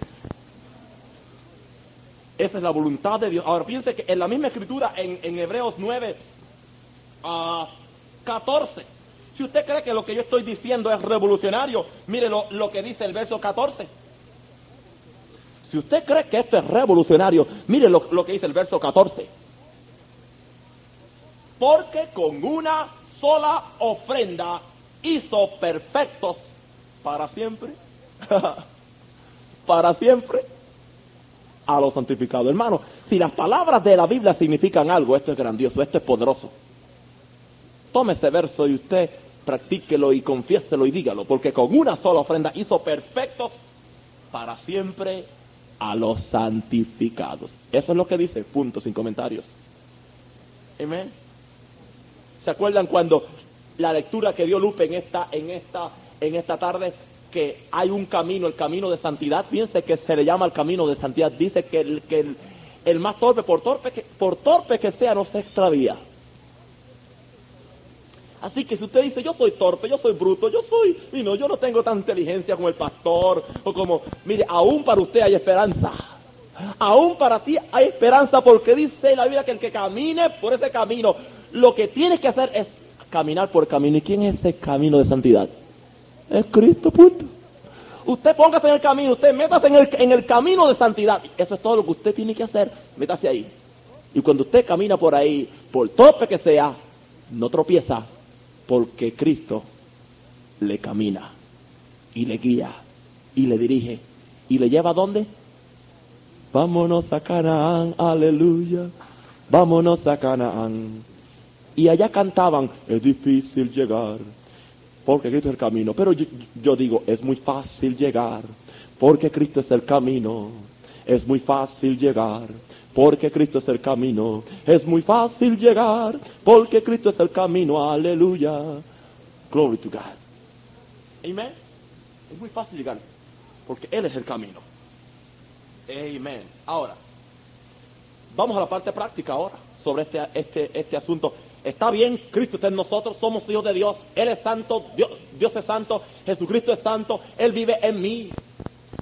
Esa es la voluntad de Dios. Ahora piense que en la misma escritura, en, Hebreos 9, a 14, si usted cree que lo que yo estoy diciendo es revolucionario, mire lo, que dice el verso 14. Si usted cree que esto es revolucionario, mire lo, lo que dice el verso 14. Porque con una sola ofrenda hizo perfectos para siempre. [laughs] para siempre a los santificados. Hermano, si las palabras de la Biblia significan algo, esto es grandioso, esto es poderoso. Tome ese verso y usted practíquelo y confiéselo y dígalo, porque con una sola ofrenda hizo perfectos para siempre a los santificados. Eso es lo que dice, punto, sin comentarios. Amén. ¿Se acuerdan cuando la lectura que dio Lupe en esta, en esta, en esta tarde que hay un camino, el camino de santidad. Piense que se le llama el camino de santidad. Dice que el, que el, más torpe, por torpe, que, por torpe que sea, no se extravía. Así que si usted dice, yo soy torpe, yo soy bruto, yo soy, y no, yo no tengo tanta inteligencia como el pastor, o como, mire, aún para usted hay esperanza. Aún para ti hay esperanza porque dice la Biblia que el que camine por ese camino, lo que tiene que hacer es caminar por camino. ¿Y quién es ese camino de santidad? Es Cristo, punto. Usted póngase en el camino, usted métase en el, en el camino de santidad. Eso es todo lo que usted tiene que hacer. Métase ahí. Y cuando usted camina por ahí, por tope que sea, no tropieza, porque Cristo le camina y le guía y le dirige y le lleva a dónde? Vámonos a Canaán, aleluya. Vámonos a Canaán. Y allá cantaban, es difícil llegar porque Cristo es el camino. Pero yo, digo, es muy fácil llegar, porque Cristo es el camino. Es muy fácil llegar, porque Cristo es el camino. Es muy fácil llegar, porque Cristo es el camino. Aleluya. Glory to God. Amen. Es muy fácil llegar, porque Él es el camino. Amen. Ahora, vamos a la parte práctica ahora sobre este, este, este asunto. Está bien, Cristo está en nosotros, somos hijos de Dios, Él es santo, Dios, es santo, Jesucristo es santo, Él vive en mí.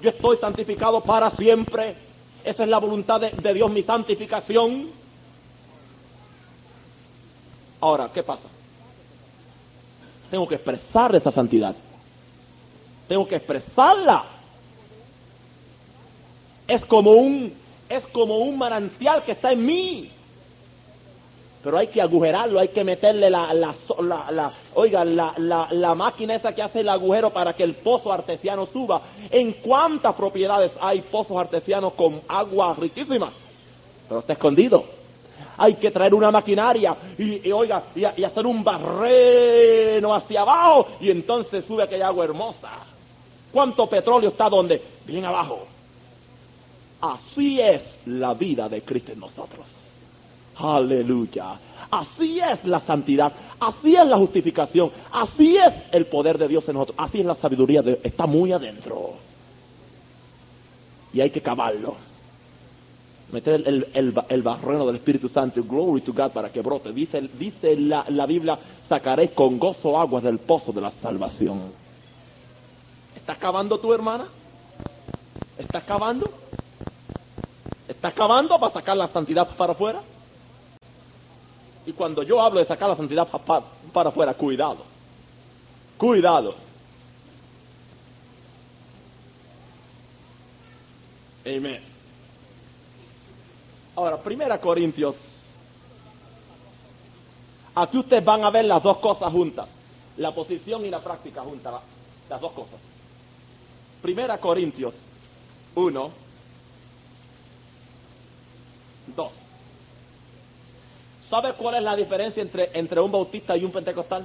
Yo estoy santificado para siempre. Esa es la voluntad de, de Dios, mi santificación. Ahora, ¿qué pasa? Tengo que expresar esa santidad. Tengo que expresarla. Es como un, es como un manantial que está en mí pero hay que agujerarlo, hay que meterle la, la, la, oiga, la, máquina esa que hace el agujero para que el pozo artesiano suba. ¿En cuántas propiedades hay pozos artesianos con agua riquísima? Pero está escondido. Hay que traer una maquinaria y, oiga, y, y, hacer un barreno hacia abajo y entonces sube aquella agua hermosa. ¿Cuánto petróleo está donde? Bien abajo. Así es la vida de Cristo en nosotros. Aleluya. Así es la santidad, así es la justificación, así es el poder de Dios en nosotros, así es la sabiduría de está muy adentro. Y hay que cavarlo. Meter el, el, el, barreno del Espíritu Santo, glory to God, para que brote. Dice, dice la, la Biblia, sacaré con gozo aguas del pozo de la salvación. ¿Estás cavando tu hermana? ¿Estás cavando? ¿Estás cavando para sacar la santidad para afuera? Y cuando yo hablo de sacar la santidad para, afuera, cuidado. Cuidado. Amén. Ahora, primera Corintios. Aquí ustedes van a ver las dos cosas juntas. La posición y la práctica juntas. Las dos cosas. Primera Corintios 1, 2. ¿Sabe cuál es la diferencia entre, entre un bautista y un pentecostal?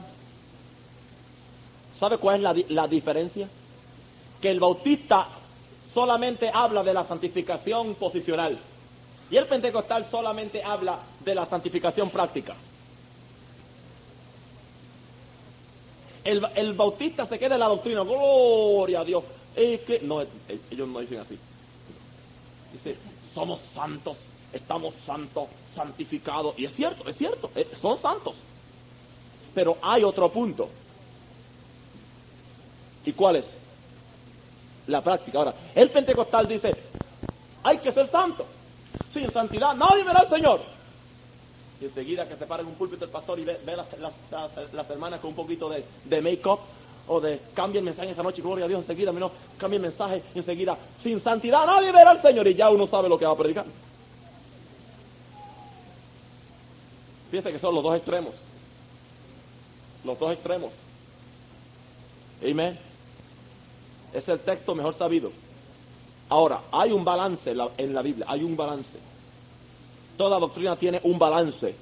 ¿Sabe cuál es la, la diferencia? Que el bautista solamente habla de la santificación posicional y el pentecostal solamente habla de la santificación práctica. El, el, bautista se queda en la doctrina, gloria a Dios. Es que, no, ellos no dicen así. Dice, somos santos, estamos santos, santificados. Y es cierto, es cierto, eh, son santos. Pero hay otro punto. ¿Y cuál es? La práctica. Ahora, el pentecostal dice, hay que ser santo. Sin santidad nadie verá al Señor. Y enseguida que se pare en un púlpito el pastor y ve, las, las, las, hermanas con un poquito de, de make-up o de cambia el mensaje esa noche, gloria a Dios, enseguida, no, cambia el mensaje enseguida, sin santidad nadie verá al Señor y ya uno sabe lo que va a predicar. Fíjense que son los dos extremos. Los dos extremos. Amén. Es el texto mejor sabido. Ahora, hay un balance en la, Biblia, hay un balance. Toda doctrina tiene un balance.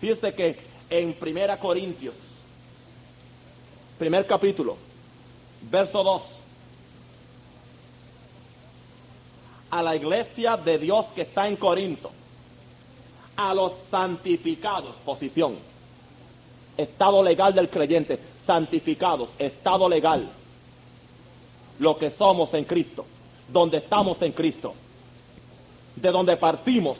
Fíjense que en Primera Corintios, primer capítulo, verso 2, a la iglesia de Dios que está en Corinto, a los santificados, posición, estado legal del creyente, santificados, estado legal, lo que somos en Cristo, donde estamos en Cristo, de donde partimos,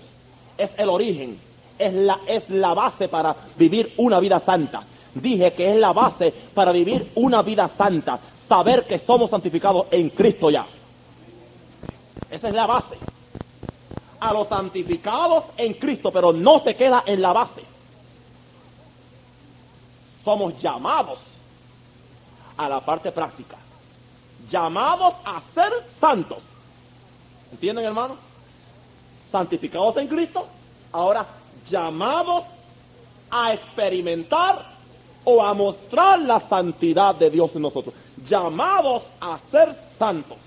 es el origen, es la, es la base para vivir una vida santa. Dije que es la base para vivir una vida santa, saber que somos santificados en Cristo ya. Esa es la base a los santificados en Cristo, pero no se queda en la base. Somos llamados a la parte práctica, llamados a ser santos. ¿Entienden, hermano? Santificados en Cristo, ahora llamados a experimentar o a mostrar la santidad de Dios en nosotros. Llamados a ser santos.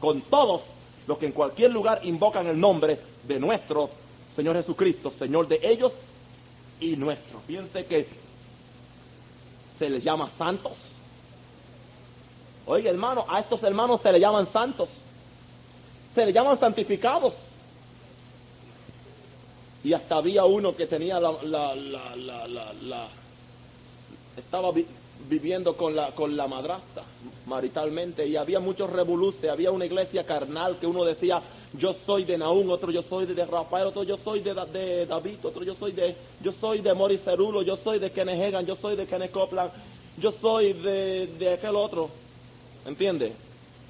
Con todos los que en cualquier lugar invocan el nombre de nuestro Señor Jesucristo, Señor de ellos y nuestro. Piense que se les llama santos. Oye, hermano, a estos hermanos se les llaman santos. Se les llaman santificados. Y hasta había uno que tenía la, la, la, la estaba viviendo con la, con la madrastra maritalmente y había muchos revoluces, había una iglesia carnal que uno decía yo soy de Naúm, otro yo soy de Rafael, otro yo soy de, de David, otro yo soy de yo soy de Morris Cerulo, yo soy de Kenneth yo soy de Kenneth yo soy de, de aquel otro, ¿entiende?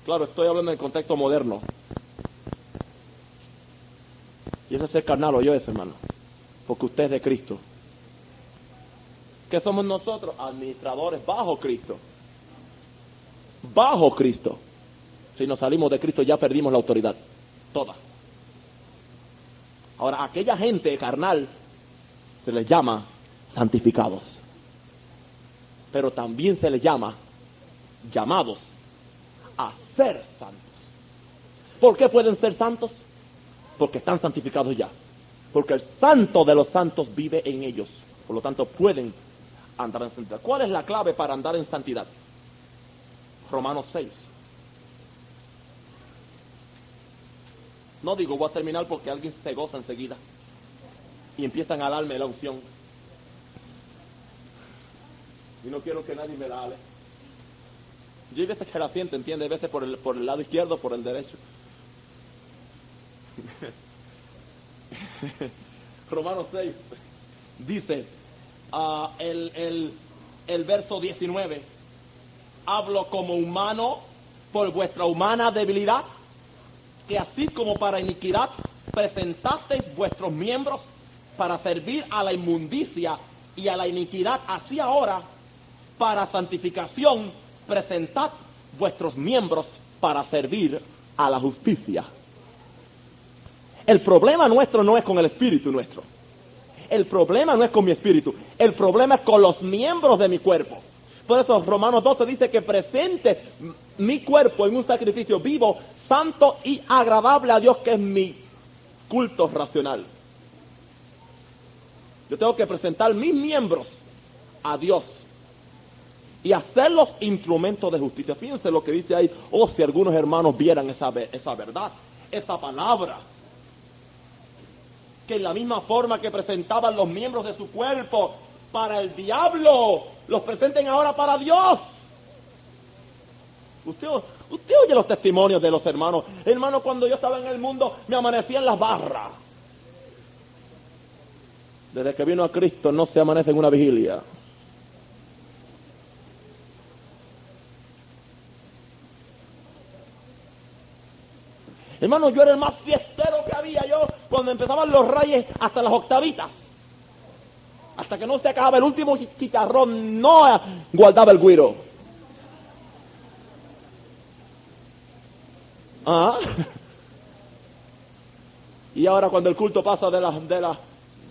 Claro, estoy hablando en el contexto moderno. Y ese es el carnal yo ese hermano, porque usted es de Cristo. ¿Qué somos nosotros? Administradores bajo Cristo. Bajo Cristo. Si nos salimos de Cristo ya perdimos la autoridad. Toda. Ahora, aquella gente carnal se les llama santificados. Pero también se les llama llamados a ser santos. ¿Por qué pueden ser santos? Porque están santificados ya. Porque el santo de los santos vive en ellos. Por lo tanto, pueden andar en santidad. ¿Cuál es la clave para andar en santidad? Romanos 6. No digo voy a terminar porque alguien se goza enseguida. y empiezan a darme la unción. Y no quiero que nadie me la ale. Yo hay veces que la siento, entiende, a veces por el, por el lado izquierdo, por el derecho. [laughs] Romanos 6 dice el, el, el verso 19, hablo como humano por vuestra humana debilidad, que así como para iniquidad presentasteis vuestros miembros para servir a la inmundicia y a la iniquidad, así ahora para santificación presentad vuestros miembros para servir a la justicia. El problema nuestro no es con el espíritu nuestro. El problema no es con mi espíritu. El problema es con los miembros de mi cuerpo. Por eso Romanos 12 dice que presente mi cuerpo en un sacrificio vivo, santo y agradable a Dios, que es mi culto racional. Yo tengo que presentar mis miembros a Dios y hacerlos instrumentos de justicia. Fíjense lo que dice ahí. Oh, si algunos hermanos vieran esa, esa verdad, esa palabra. Que en la misma forma que presentaban los miembros de su cuerpo para el diablo, los presenten ahora para Dios. Usted, usted oye los testimonios de los hermanos. Hermano, cuando yo estaba en el mundo, me amanecía en las barras. Desde que vino a Cristo no se amanece en una vigilia. Hermano, yo era el más fiestero cuando empezaban los reyes hasta las octavitas. Hasta que no se acababa el último chicharrón, no guardaba el guiro. ¿Ah? [laughs] Y ahora cuando el culto pasa de las de las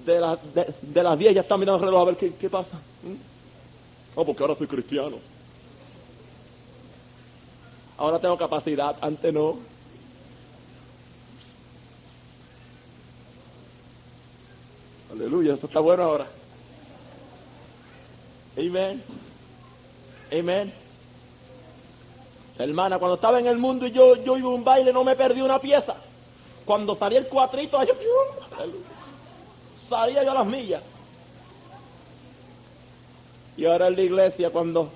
de las de, las 10 ya están mirando el reloj a ver qué, qué pasa. ¿Mm? Porque ahora soy cristiano. Ahora tengo capacidad, antes no. Aleluya, eso está bueno ahora. Amén. Amén. Hermana, cuando estaba en el mundo y yo, yo iba a un baile, no me perdí una pieza. Cuando salía el cuatrito, yo, salía yo a las millas. Y ahora en la iglesia, cuando.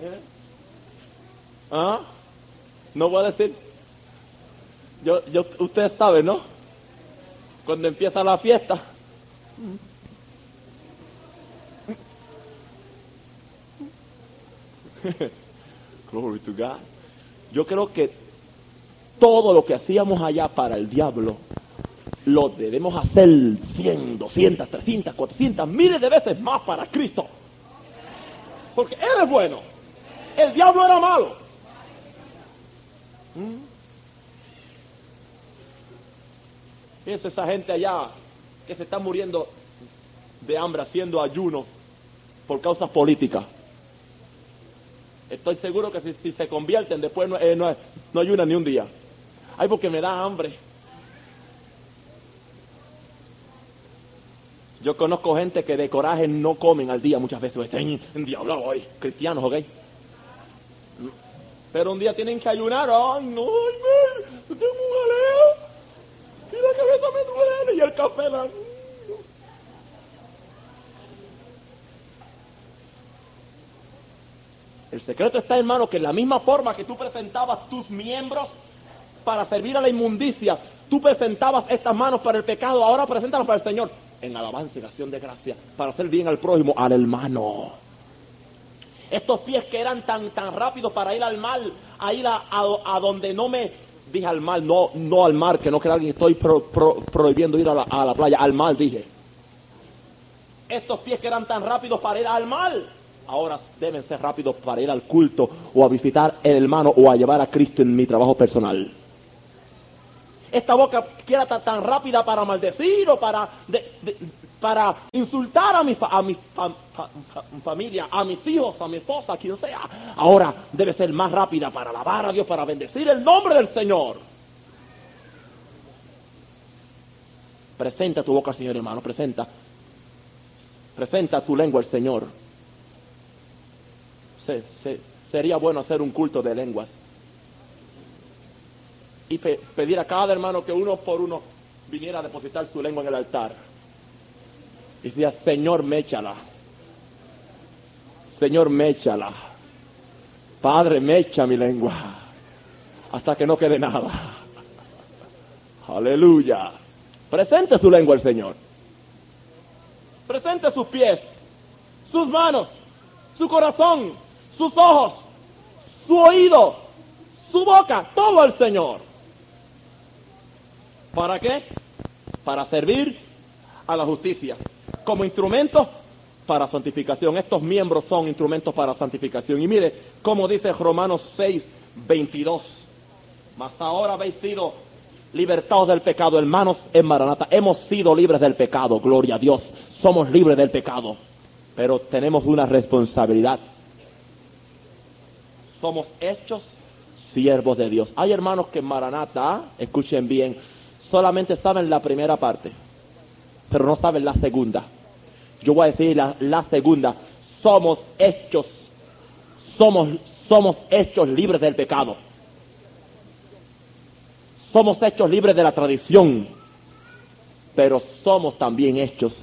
¿Eh? ¿Ah? No voy a decir. Yo, yo, ustedes saben, ¿no? Cuando empieza la fiesta. [laughs] Glory to God. Yo creo que todo lo que hacíamos allá para el diablo lo debemos hacer 100, 200, 300, 400, miles de veces más para Cristo. Porque Él es bueno. El diablo era malo. ¿Mm? Es esa gente allá que se está muriendo de hambre haciendo ayuno por causas políticas. Estoy seguro que si, se convierten después no, eh, no, no ayunan ni un día. Ay, porque me da hambre. Yo conozco gente que de coraje no comen al día muchas veces. Están endiablados hoy, cristianos, ¿ok? Pero un día tienen que ayunar. Ay, no, ay, tengo un jaleo y la cabeza me duele el secreto está, hermano, que en la misma forma que tú presentabas tus miembros para servir a la inmundicia, tú presentabas estas manos para el pecado, ahora preséntalas para el Señor, en alabanza y acción de gracia, para hacer bien al prójimo, al hermano. Estos pies que eran tan, tan rápidos para ir al mal, a ir a donde no me dije al mar, no, no al mar, que no crea alguien, estoy prohibiendo ir a la, playa, al mar dije. Estos pies que eran tan rápidos para ir al mar, ahora deben ser rápidos para ir al culto o a visitar el hermano o a llevar a Cristo en mi trabajo personal. Esta boca que era tan, rápida para maldecir o para para insultar a mi, a mi familia, a mis hijos, a mi esposa, a quien sea. Ahora debe ser más rápida para alabar a Dios, para bendecir el nombre del Señor. Presenta tu boca, Señor hermano, presenta. Presenta tu lengua al Señor. sería bueno hacer un culto de lenguas. Y pedir a cada hermano que uno por uno viniera a depositar su lengua en el altar. Y decía, Señor, méchala. Señor, méchala. Padre, mecha mi lengua. Hasta que no quede nada. [laughs] Aleluya. Presente su lengua al Señor. Presente sus pies, sus manos, su corazón, sus ojos, su oído, su boca, todo al Señor. ¿Para qué? Para servir a la justicia. Como instrumento para santificación. Estos miembros son instrumentos para santificación. Y mire cómo dice Romanos 6, 22. Mas ahora habéis sido libertados del pecado, hermanos en Maranata. Hemos sido libres del pecado, gloria a Dios. Somos libres del pecado. Pero tenemos una responsabilidad. Somos hechos siervos de Dios. Hay hermanos que en Maranata, escuchen bien, solamente saben la primera parte, pero no saben la segunda. Yo voy a decir la, segunda. Somos hechos, somos, somos hechos libres del pecado. Somos hechos libres de la tradición, pero somos también hechos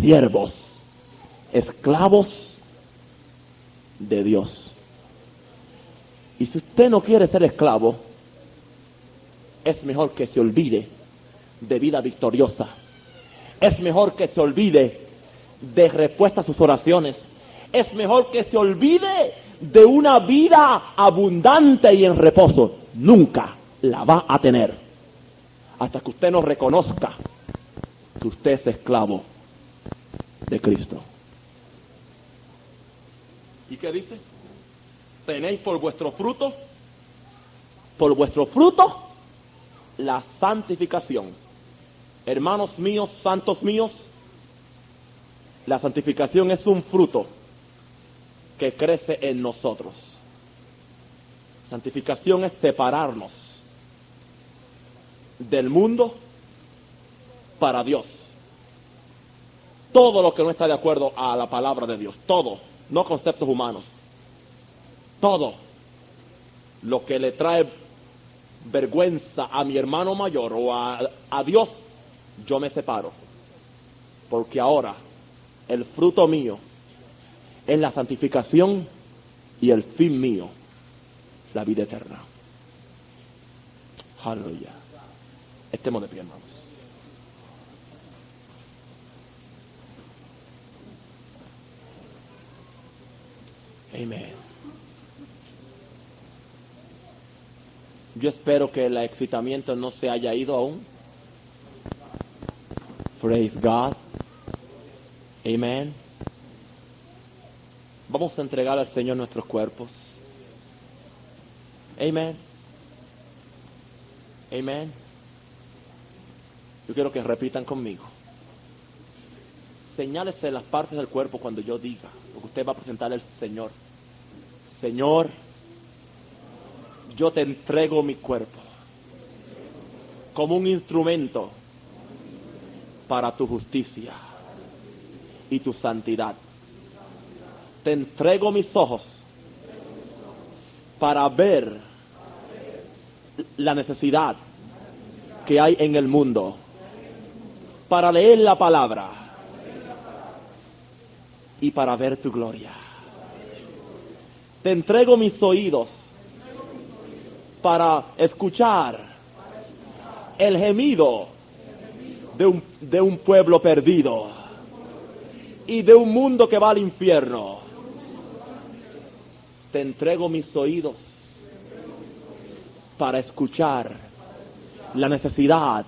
siervos, esclavos de Dios. Y si usted no quiere ser esclavo, es mejor que se olvide de vida victoriosa. Es mejor que se olvide de respuesta a sus oraciones. Es mejor que se olvide de una vida abundante y en reposo. Nunca la va a tener hasta que usted no reconozca que usted es esclavo de Cristo. ¿Y qué dice? Tenéis por vuestro fruto, por vuestro fruto, la santificación. Hermanos míos, santos míos, la santificación es un fruto que crece en nosotros. Santificación es separarnos del mundo para Dios. Todo lo que no está de acuerdo a la palabra de Dios, todo, no conceptos humanos, todo lo que le trae vergüenza a mi hermano mayor o a, a Dios, yo me separo. Porque ahora el fruto mío es la santificación y el fin mío, la vida eterna. Aleluya. Estemos de pie, hermanos. Amén. Yo espero que el excitamiento no se haya ido aún. Praise God. Amén. Vamos a entregar al Señor nuestros cuerpos. Amén. Amén. Yo quiero que repitan conmigo. Señálese las partes del cuerpo cuando yo diga lo que usted va a presentar al Señor. Señor, yo te entrego mi cuerpo como un instrumento para tu justicia y tu santidad. Te entrego mis ojos para ver la necesidad que hay en el mundo, para leer la palabra y para ver tu gloria. Te entrego mis oídos para escuchar el gemido de un, de un pueblo perdido y de un mundo que va al infierno. Te entrego mis oídos para escuchar la necesidad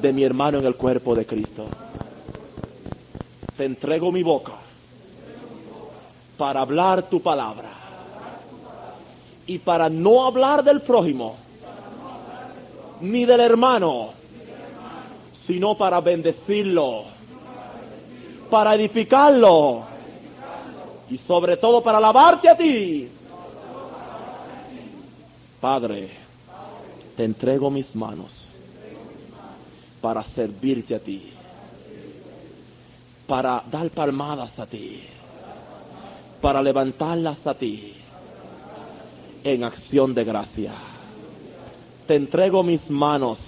de mi hermano en el cuerpo de Cristo. Te entrego mi boca para hablar tu palabra y para no hablar del prójimo ni del hermano, sino para bendecirlo, para edificarlo y sobre todo para alabarte a ti. Padre, te entrego mis manos para servirte a ti, para dar palmadas a ti, para levantarlas a ti en acción de gracia. Te entrego mis manos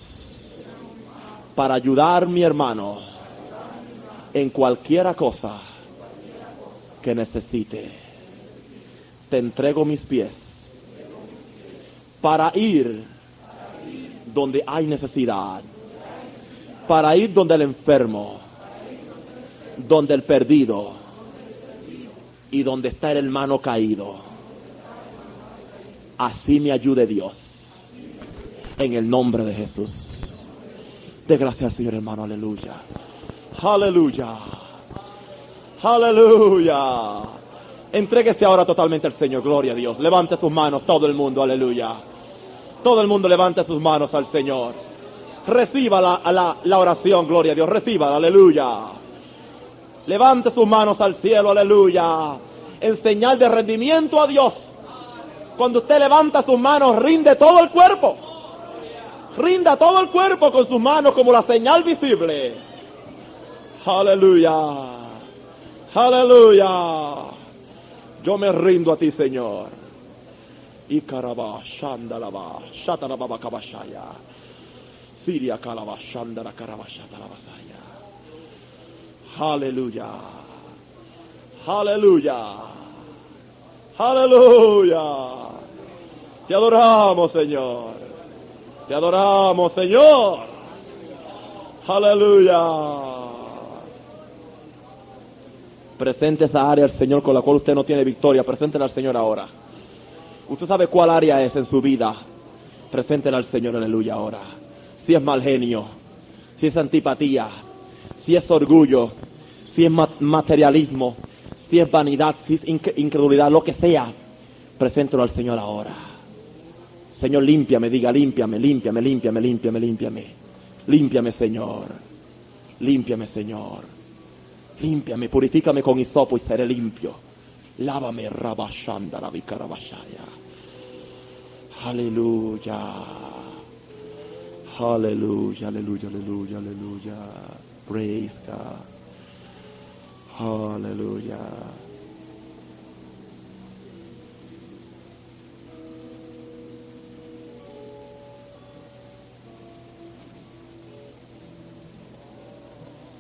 para ayudar mi hermano en cualquiera cosa que necesite. Te entrego mis pies para ir donde hay necesidad, para ir donde el enfermo, donde el perdido y donde está el hermano caído. Así me ayude Dios. En el nombre de Jesús. De gracias Señor hermano, aleluya. Aleluya. Aleluya. Entréguese ahora totalmente al Señor, gloria a Dios. Levante sus manos, todo el mundo, aleluya. Todo el mundo levante sus manos al Señor. Reciba la, la, oración, gloria a Dios. Reciba, aleluya. Levante sus manos al cielo, aleluya. En señal de rendimiento a Dios. Cuando usted levanta sus manos, rinde todo el cuerpo. Rinda todo el cuerpo con sus manos como la señal visible. Aleluya. Aleluya. Yo me rindo a ti, Señor. Ikaraba Shandalaba Shatarababa Kabashaya Siria Kalaba Shandara Aleluya. Aleluya. Aleluya. Te adoramos Señor. Te adoramos Señor. Aleluya Presente esa área al Señor con la cual usted no tiene victoria. Preséntela al Señor ahora. Usted sabe cuál área es en su vida. Preséntela al Señor, aleluya, ahora. Si es mal genio, si es antipatía, si es orgullo, si es materialismo, si es vanidad, si es incredulidad, lo que sea, preséntelo al Señor ahora. Señor, límpiame, diga, límpiame, límpiame, límpiame, límpiame, límpiame. Límpiame, Señor. Límpiame, Señor. Límpiame, purifícame con hisopo y seré limpio. Lávame, rabashanda, la vicarabashaya. Aleluya. Aleluya, aleluya, aleluya, aleluya. Praise God. Aleluya.